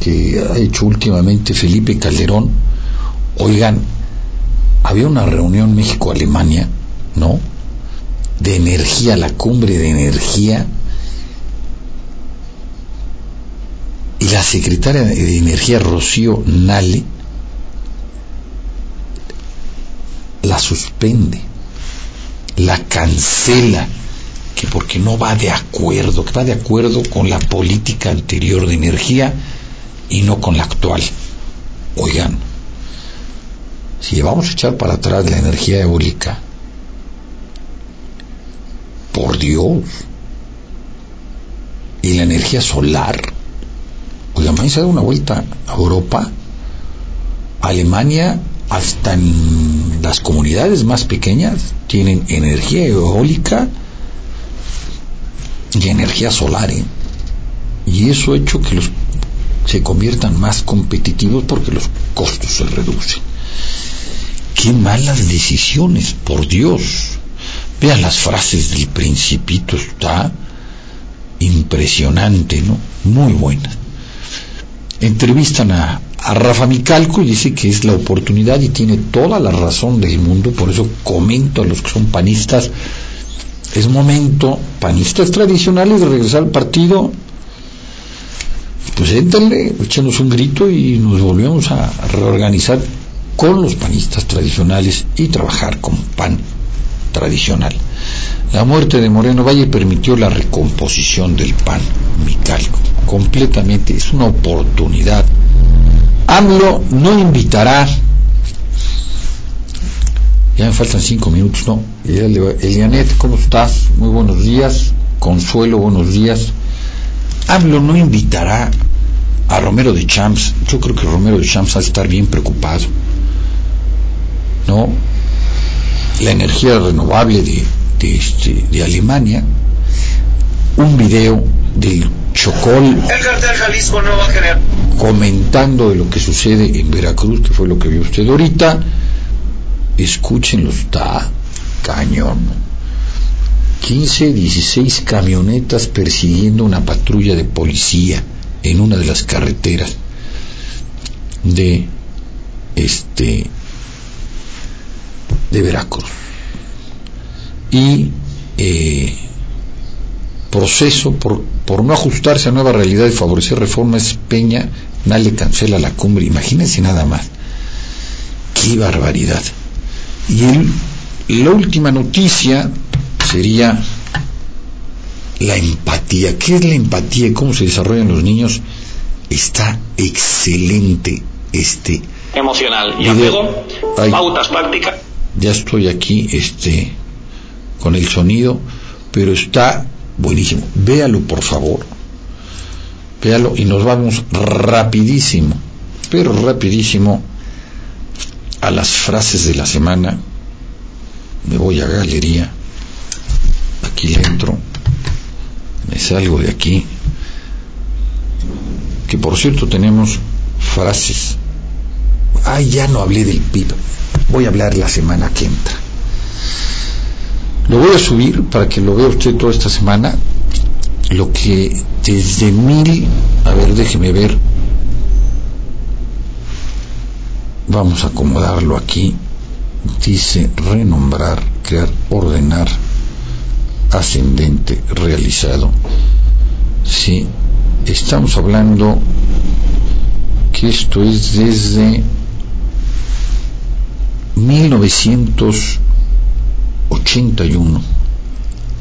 que ha hecho últimamente Felipe Calderón, oigan, había una reunión México-Alemania, ¿no? De energía, la cumbre de energía, y la secretaria de Energía, Rocío Nale, la suspende, la cancela que porque no va de acuerdo, que va de acuerdo con la política anterior de energía y no con la actual. Oigan, si vamos a echar para atrás la energía eólica, por Dios, y la energía solar, oigan, vais a dar una vuelta a Europa, Alemania, hasta en las comunidades más pequeñas, tienen energía eólica y energía solar. ¿eh? Y eso ha hecho que los se conviertan más competitivos porque los costos se reducen. Qué malas decisiones, por Dios. Vean las frases del principito, está impresionante, ¿no? Muy buena. Entrevistan a, a Rafa Micalco y dice que es la oportunidad y tiene toda la razón del mundo, por eso comento a los que son panistas es momento, panistas tradicionales, de regresar al partido. pues éntale, échanos un grito y nos volvemos a reorganizar con los panistas tradicionales y trabajar con pan tradicional. La muerte de Moreno Valle permitió la recomposición del PAN, mi completamente, es una oportunidad. AMLO no invitará, ya me faltan cinco minutos, ¿no? Elianet, ¿cómo estás? Muy buenos días. Consuelo, buenos días. AMLO no invitará a Romero de Champs. Yo creo que Romero de Champs va a estar bien preocupado. ¿No? La energía renovable de, de, este, de Alemania, un video del Chocol comentando de lo que sucede en Veracruz, que fue lo que vio usted ahorita. Escúchenlo, está cañón. 15, 16 camionetas persiguiendo una patrulla de policía en una de las carreteras de este de Veracruz y eh, proceso por, por no ajustarse a nueva realidad y favorecer reformas Peña nadie cancela la cumbre imagínense nada más qué barbaridad y el, la última noticia sería la empatía. ¿Qué es la empatía y cómo se desarrollan los niños? Está excelente este emocional. Y luego, pautas prácticas. Ya estoy aquí este con el sonido, pero está buenísimo. Véalo, por favor. Véalo y nos vamos rapidísimo, pero rapidísimo a las frases de la semana. Me voy a galería. Aquí le entro me salgo de aquí, que por cierto tenemos frases. Ay, ya no hablé del PIB, voy a hablar la semana que entra. Lo voy a subir para que lo vea usted toda esta semana, lo que desde mil, a ver, déjeme ver, vamos a acomodarlo aquí, dice renombrar, crear, ordenar, ascendente realizado. Si estamos hablando que esto es desde 1981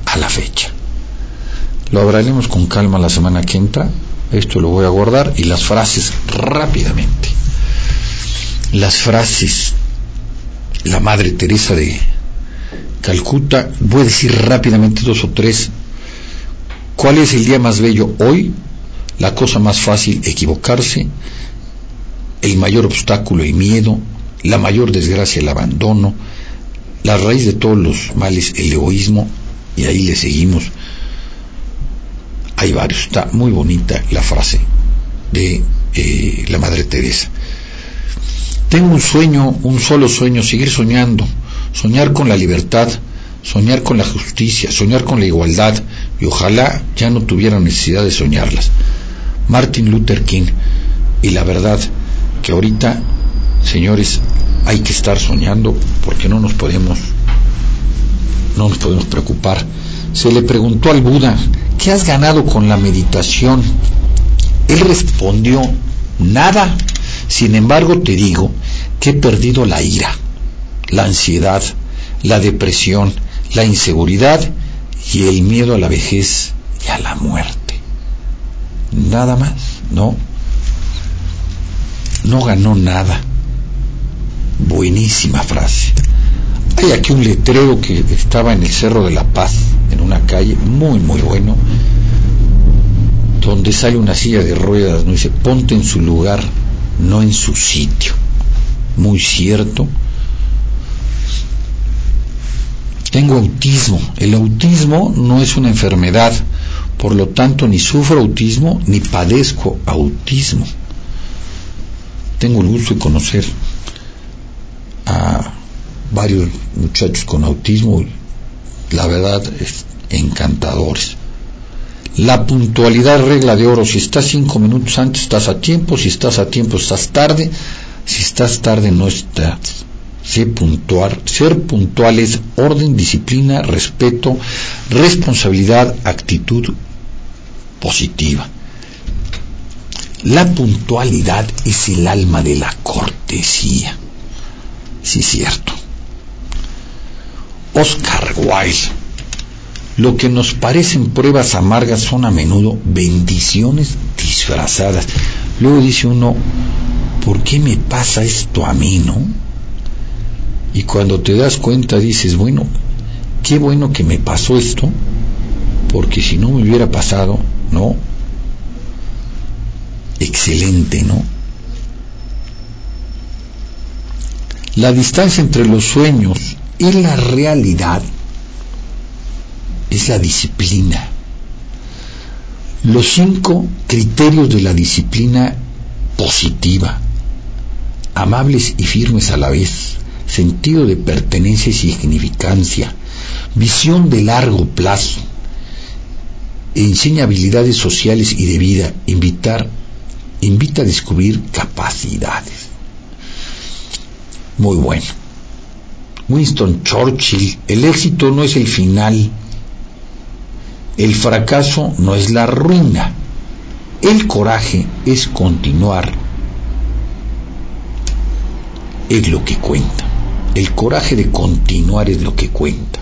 a la fecha. Lo hablaremos con calma la semana que entra. Esto lo voy a guardar y las frases rápidamente. Las frases. La Madre Teresa de Calcuta, voy a decir rápidamente dos o tres. ¿Cuál es el día más bello hoy? La cosa más fácil, equivocarse. El mayor obstáculo, y miedo. La mayor desgracia, el abandono. La raíz de todos los males, el egoísmo. Y ahí le seguimos. Hay varios. Está muy bonita la frase de eh, la Madre Teresa. Tengo un sueño, un solo sueño, seguir soñando soñar con la libertad, soñar con la justicia, soñar con la igualdad y ojalá ya no tuviera necesidad de soñarlas. Martin Luther King y la verdad que ahorita, señores, hay que estar soñando porque no nos podemos no nos podemos preocupar. Se le preguntó al Buda, ¿qué has ganado con la meditación? Él respondió, nada. Sin embargo, te digo que he perdido la ira la ansiedad, la depresión, la inseguridad y el miedo a la vejez y a la muerte. Nada más, ¿no? No ganó nada. Buenísima frase. Hay aquí un letrero que estaba en el Cerro de la Paz, en una calle, muy, muy bueno, donde sale una silla de ruedas, no dice, ponte en su lugar, no en su sitio. Muy cierto tengo autismo. El autismo no es una enfermedad, por lo tanto ni sufro autismo ni padezco autismo. Tengo el gusto de conocer varios muchachos con autismo, la verdad es encantadores. La puntualidad regla de oro, si estás cinco minutos antes estás a tiempo, si estás a tiempo estás tarde, si estás tarde no estás ser puntual, ser puntuales, orden, disciplina, respeto, responsabilidad, actitud positiva. La puntualidad es el alma de la cortesía. Sí, cierto. Oscar Wilde. Lo que nos parecen pruebas amargas son a menudo bendiciones disfrazadas. Luego dice uno, ¿por qué me pasa esto a mí, no? Y cuando te das cuenta dices, bueno, qué bueno que me pasó esto, porque si no me hubiera pasado, ¿no? Excelente, ¿no? La distancia entre los sueños y la realidad es la disciplina. Los cinco criterios de la disciplina positiva, amables y firmes a la vez, sentido de pertenencia y significancia, visión de largo plazo, enseña habilidades sociales y de vida, invitar, invita a descubrir capacidades. Muy bueno. Winston Churchill, el éxito no es el final, el fracaso no es la ruina, el coraje es continuar, es lo que cuenta. El coraje de continuar es lo que cuenta.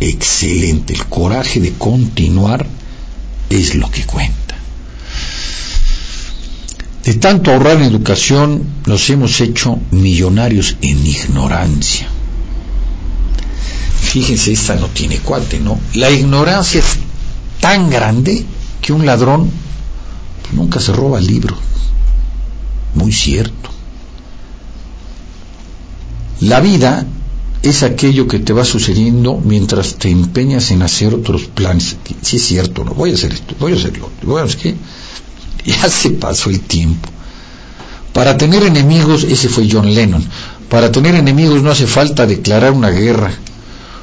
Excelente, el coraje de continuar es lo que cuenta. De tanto ahorrar en educación nos hemos hecho millonarios en ignorancia. Fíjense, esta no tiene cuate, ¿no? La ignorancia es tan grande que un ladrón nunca se roba el libro. Muy cierto. La vida es aquello que te va sucediendo mientras te empeñas en hacer otros planes. Sí es cierto, no voy a hacer esto, voy a hacerlo. Bueno, es que ya se pasó el tiempo. Para tener enemigos, ese fue John Lennon. Para tener enemigos no hace falta declarar una guerra.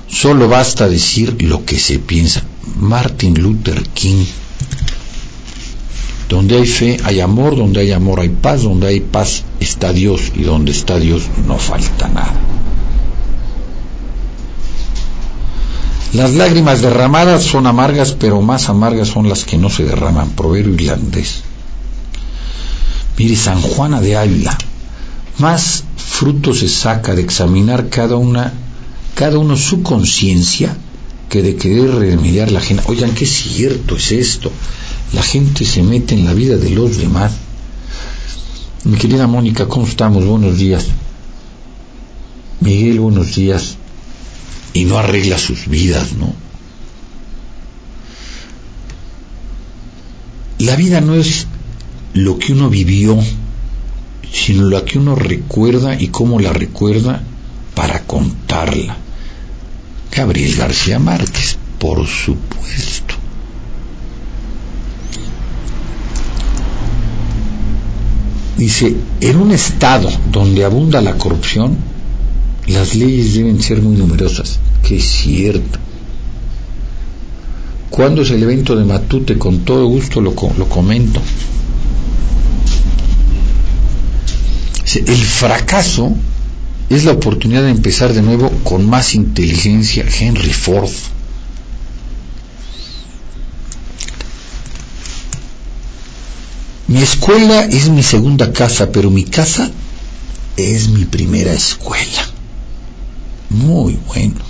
Solo basta decir lo que se piensa. Martin Luther King. Donde hay fe hay amor, donde hay amor hay paz, donde hay paz está Dios y donde está Dios no falta nada. Las lágrimas derramadas son amargas, pero más amargas son las que no se derraman. Proverbio irlandés. Mire, San Juana de Ávila, más fruto se saca de examinar cada una, cada uno su conciencia que de querer remediar la gente. Oigan, qué cierto es esto la gente se mete en la vida de los demás. Mi querida Mónica, ¿cómo estamos? Buenos días. Miguel, buenos días. Y no arregla sus vidas, ¿no? La vida no es lo que uno vivió, sino lo que uno recuerda y cómo la recuerda para contarla. Gabriel García Márquez, por supuesto. Dice, en un estado donde abunda la corrupción, las leyes deben ser muy numerosas, que es cierto. ¿Cuándo es el evento de Matute? Con todo gusto lo, lo comento. El fracaso es la oportunidad de empezar de nuevo con más inteligencia. Henry Ford. Mi escuela es mi segunda casa, pero mi casa es mi primera escuela. Muy bueno.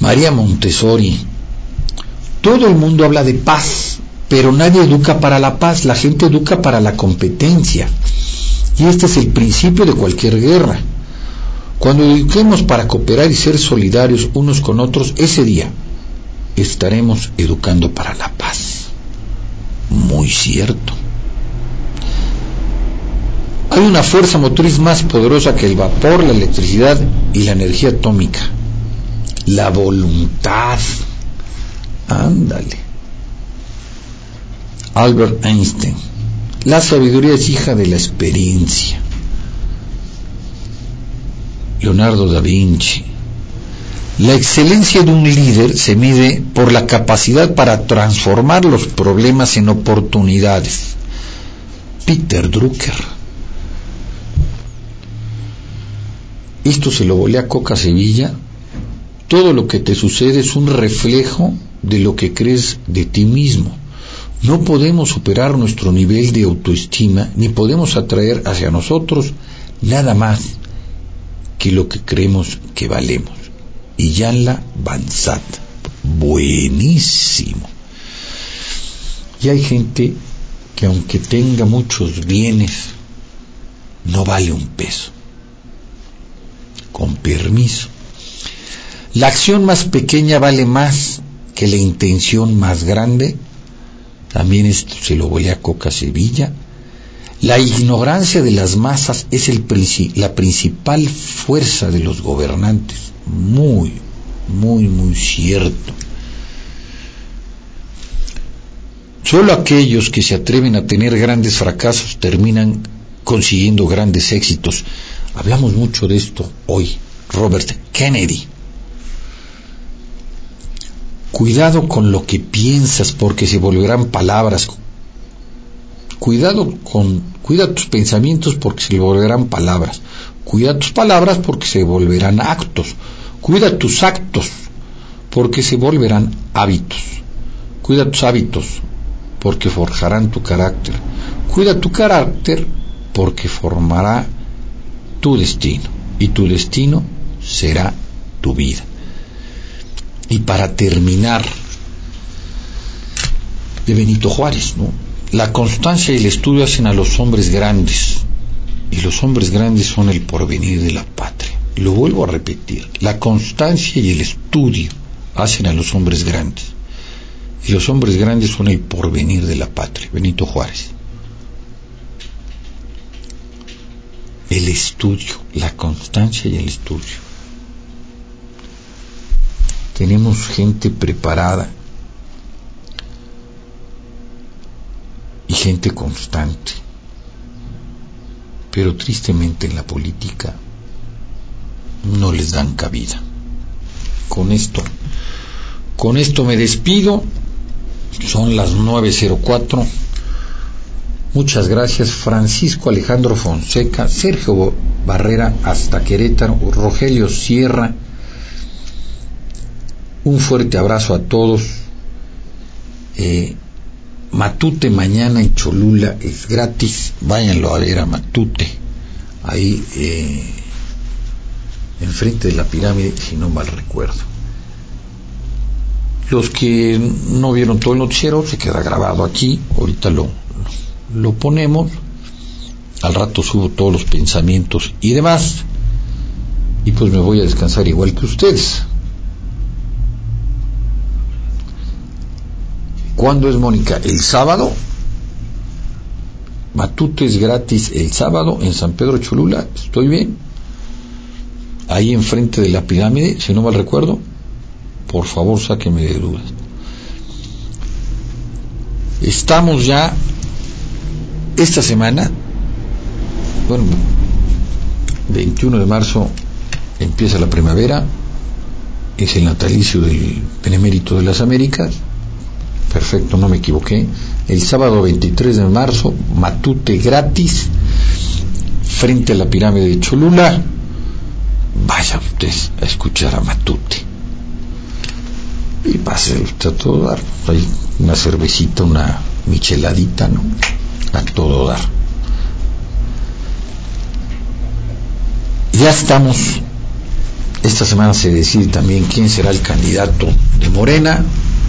María Montessori. Todo el mundo habla de paz, pero nadie educa para la paz, la gente educa para la competencia. Y este es el principio de cualquier guerra. Cuando eduquemos para cooperar y ser solidarios unos con otros, ese día estaremos educando para la paz muy cierto. Hay una fuerza motriz más poderosa que el vapor, la electricidad y la energía atómica. La voluntad. Ándale. Albert Einstein. La sabiduría es hija de la experiencia. Leonardo da Vinci. La excelencia de un líder se mide por la capacidad para transformar los problemas en oportunidades. Peter Drucker. Esto se lo volé a Coca Sevilla. Todo lo que te sucede es un reflejo de lo que crees de ti mismo. No podemos superar nuestro nivel de autoestima ni podemos atraer hacia nosotros nada más que lo que creemos que valemos. Y Yanla Bansat, buenísimo. Y hay gente que aunque tenga muchos bienes, no vale un peso. Con permiso. La acción más pequeña vale más que la intención más grande. También se lo voy a Coca Sevilla. La ignorancia de las masas es el, la principal fuerza de los gobernantes. Muy, muy, muy cierto. Solo aquellos que se atreven a tener grandes fracasos terminan consiguiendo grandes éxitos. Hablamos mucho de esto hoy. Robert Kennedy Cuidado con lo que piensas porque se volverán palabras. Cuidado con, cuida tus pensamientos porque se volverán palabras. Cuida tus palabras porque se volverán actos. Cuida tus actos porque se volverán hábitos. Cuida tus hábitos porque forjarán tu carácter. Cuida tu carácter porque formará tu destino. Y tu destino será tu vida. Y para terminar, de Benito Juárez, ¿no? La constancia y el estudio hacen a los hombres grandes, y los hombres grandes son el porvenir de la patria. Lo vuelvo a repetir, la constancia y el estudio hacen a los hombres grandes, y los hombres grandes son el porvenir de la patria. Benito Juárez. El estudio, la constancia y el estudio tenemos gente preparada y gente constante. Pero tristemente en la política no les dan cabida. Con esto, con esto me despido. Son las 9.04. Muchas gracias Francisco Alejandro Fonseca, Sergio Barrera hasta Querétaro, Rogelio Sierra, un fuerte abrazo a todos. Eh, Matute mañana en Cholula es gratis. Váyanlo a ver a Matute. Ahí eh, enfrente de la pirámide, si no mal recuerdo. Los que no vieron todo el noticiero, se queda grabado aquí. Ahorita lo, lo ponemos. Al rato subo todos los pensamientos y demás. Y pues me voy a descansar igual que ustedes. ¿Cuándo es Mónica? El sábado. Matute es gratis el sábado en San Pedro Cholula. ¿Estoy bien? Ahí enfrente de la pirámide, si no mal recuerdo. Por favor, sáqueme de dudas. Estamos ya esta semana, bueno, 21 de marzo empieza la primavera, es el natalicio del Benemérito de las Américas, perfecto, no me equivoqué, el sábado 23 de marzo, Matute gratis, frente a la pirámide de Cholula, vaya usted a escuchar a Matute. Y pase usted a todo dar, hay una cervecita, una micheladita, ¿no? A todo dar. Ya estamos, esta semana se decide también quién será el candidato de Morena,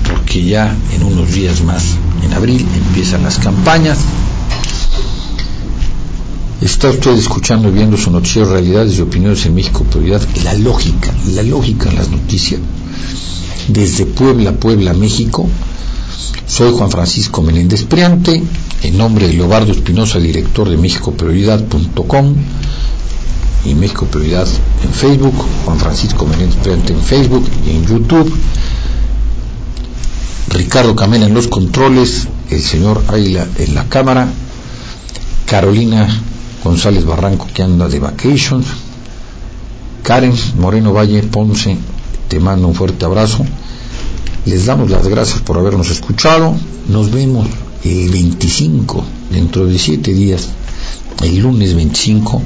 porque ya en unos días más, en abril, empiezan las campañas. Está usted escuchando y viendo su noticiero Realidades y Opiniones en México Prioridad, la lógica, la lógica en las noticias. Desde Puebla, Puebla, México, soy Juan Francisco Menéndez Priante, en nombre de Leobardo Espinosa, director de MéxicoPrioridad.com y México Prioridad en Facebook, Juan Francisco Menéndez Priante en Facebook y en YouTube Ricardo Camela en los controles, el señor Águila en la cámara, Carolina González Barranco que anda de vacations, Karen Moreno Valle Ponce, te mando un fuerte abrazo. Les damos las gracias por habernos escuchado. Nos vemos el 25, dentro de siete días, el lunes 25,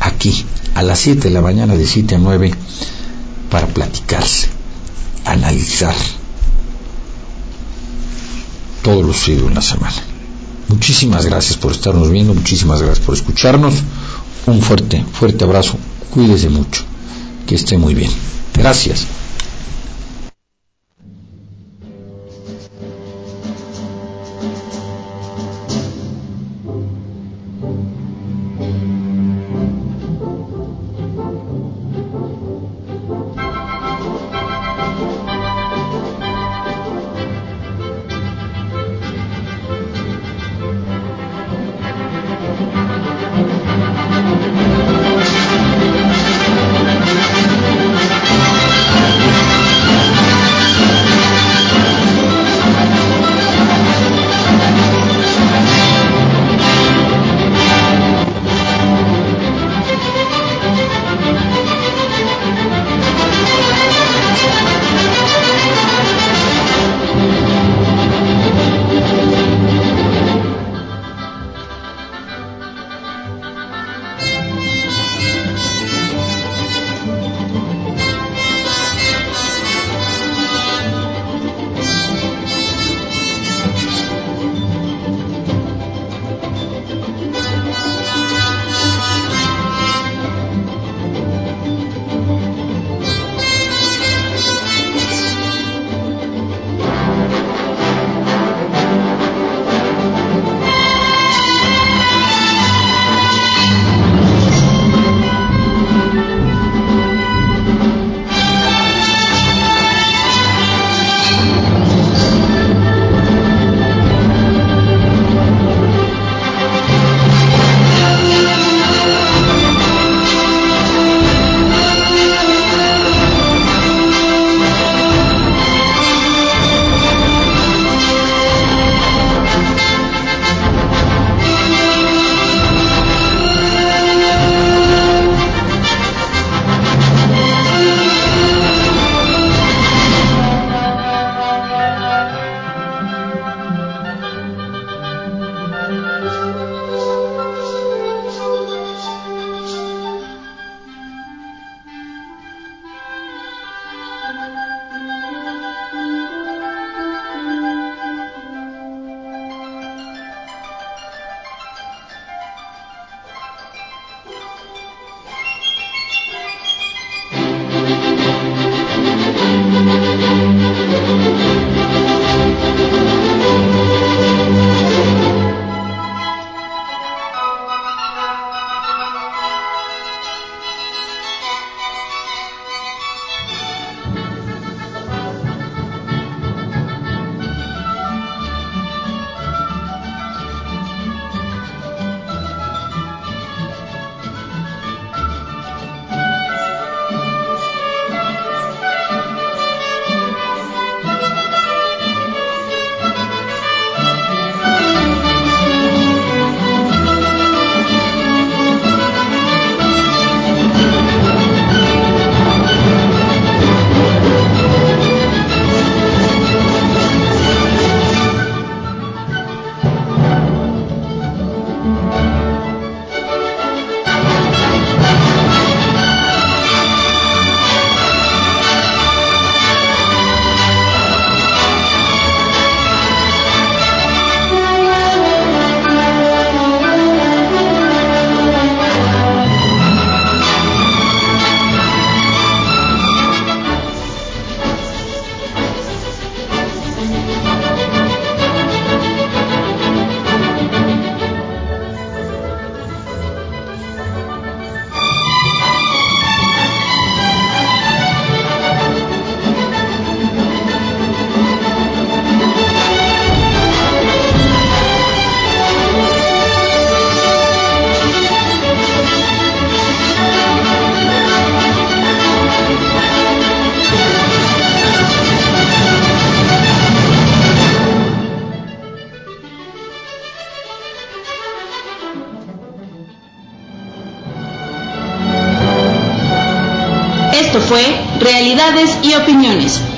aquí, a las 7 de la mañana, de 7 a 9, para platicarse, analizar todo lo sucedido en la semana. Muchísimas gracias por estarnos viendo, muchísimas gracias por escucharnos. Un fuerte, fuerte abrazo. Cuídese mucho. Que esté muy bien. Gracias.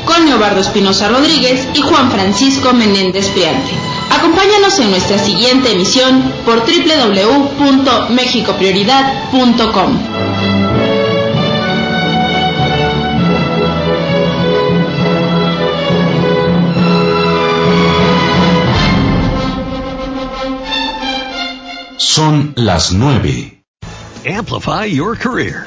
Con Leobardo Espinosa Rodríguez y Juan Francisco Menéndez Priante. Acompáñanos en nuestra siguiente emisión por www.mexicoprioridad.com. Son las nueve. Amplify your career.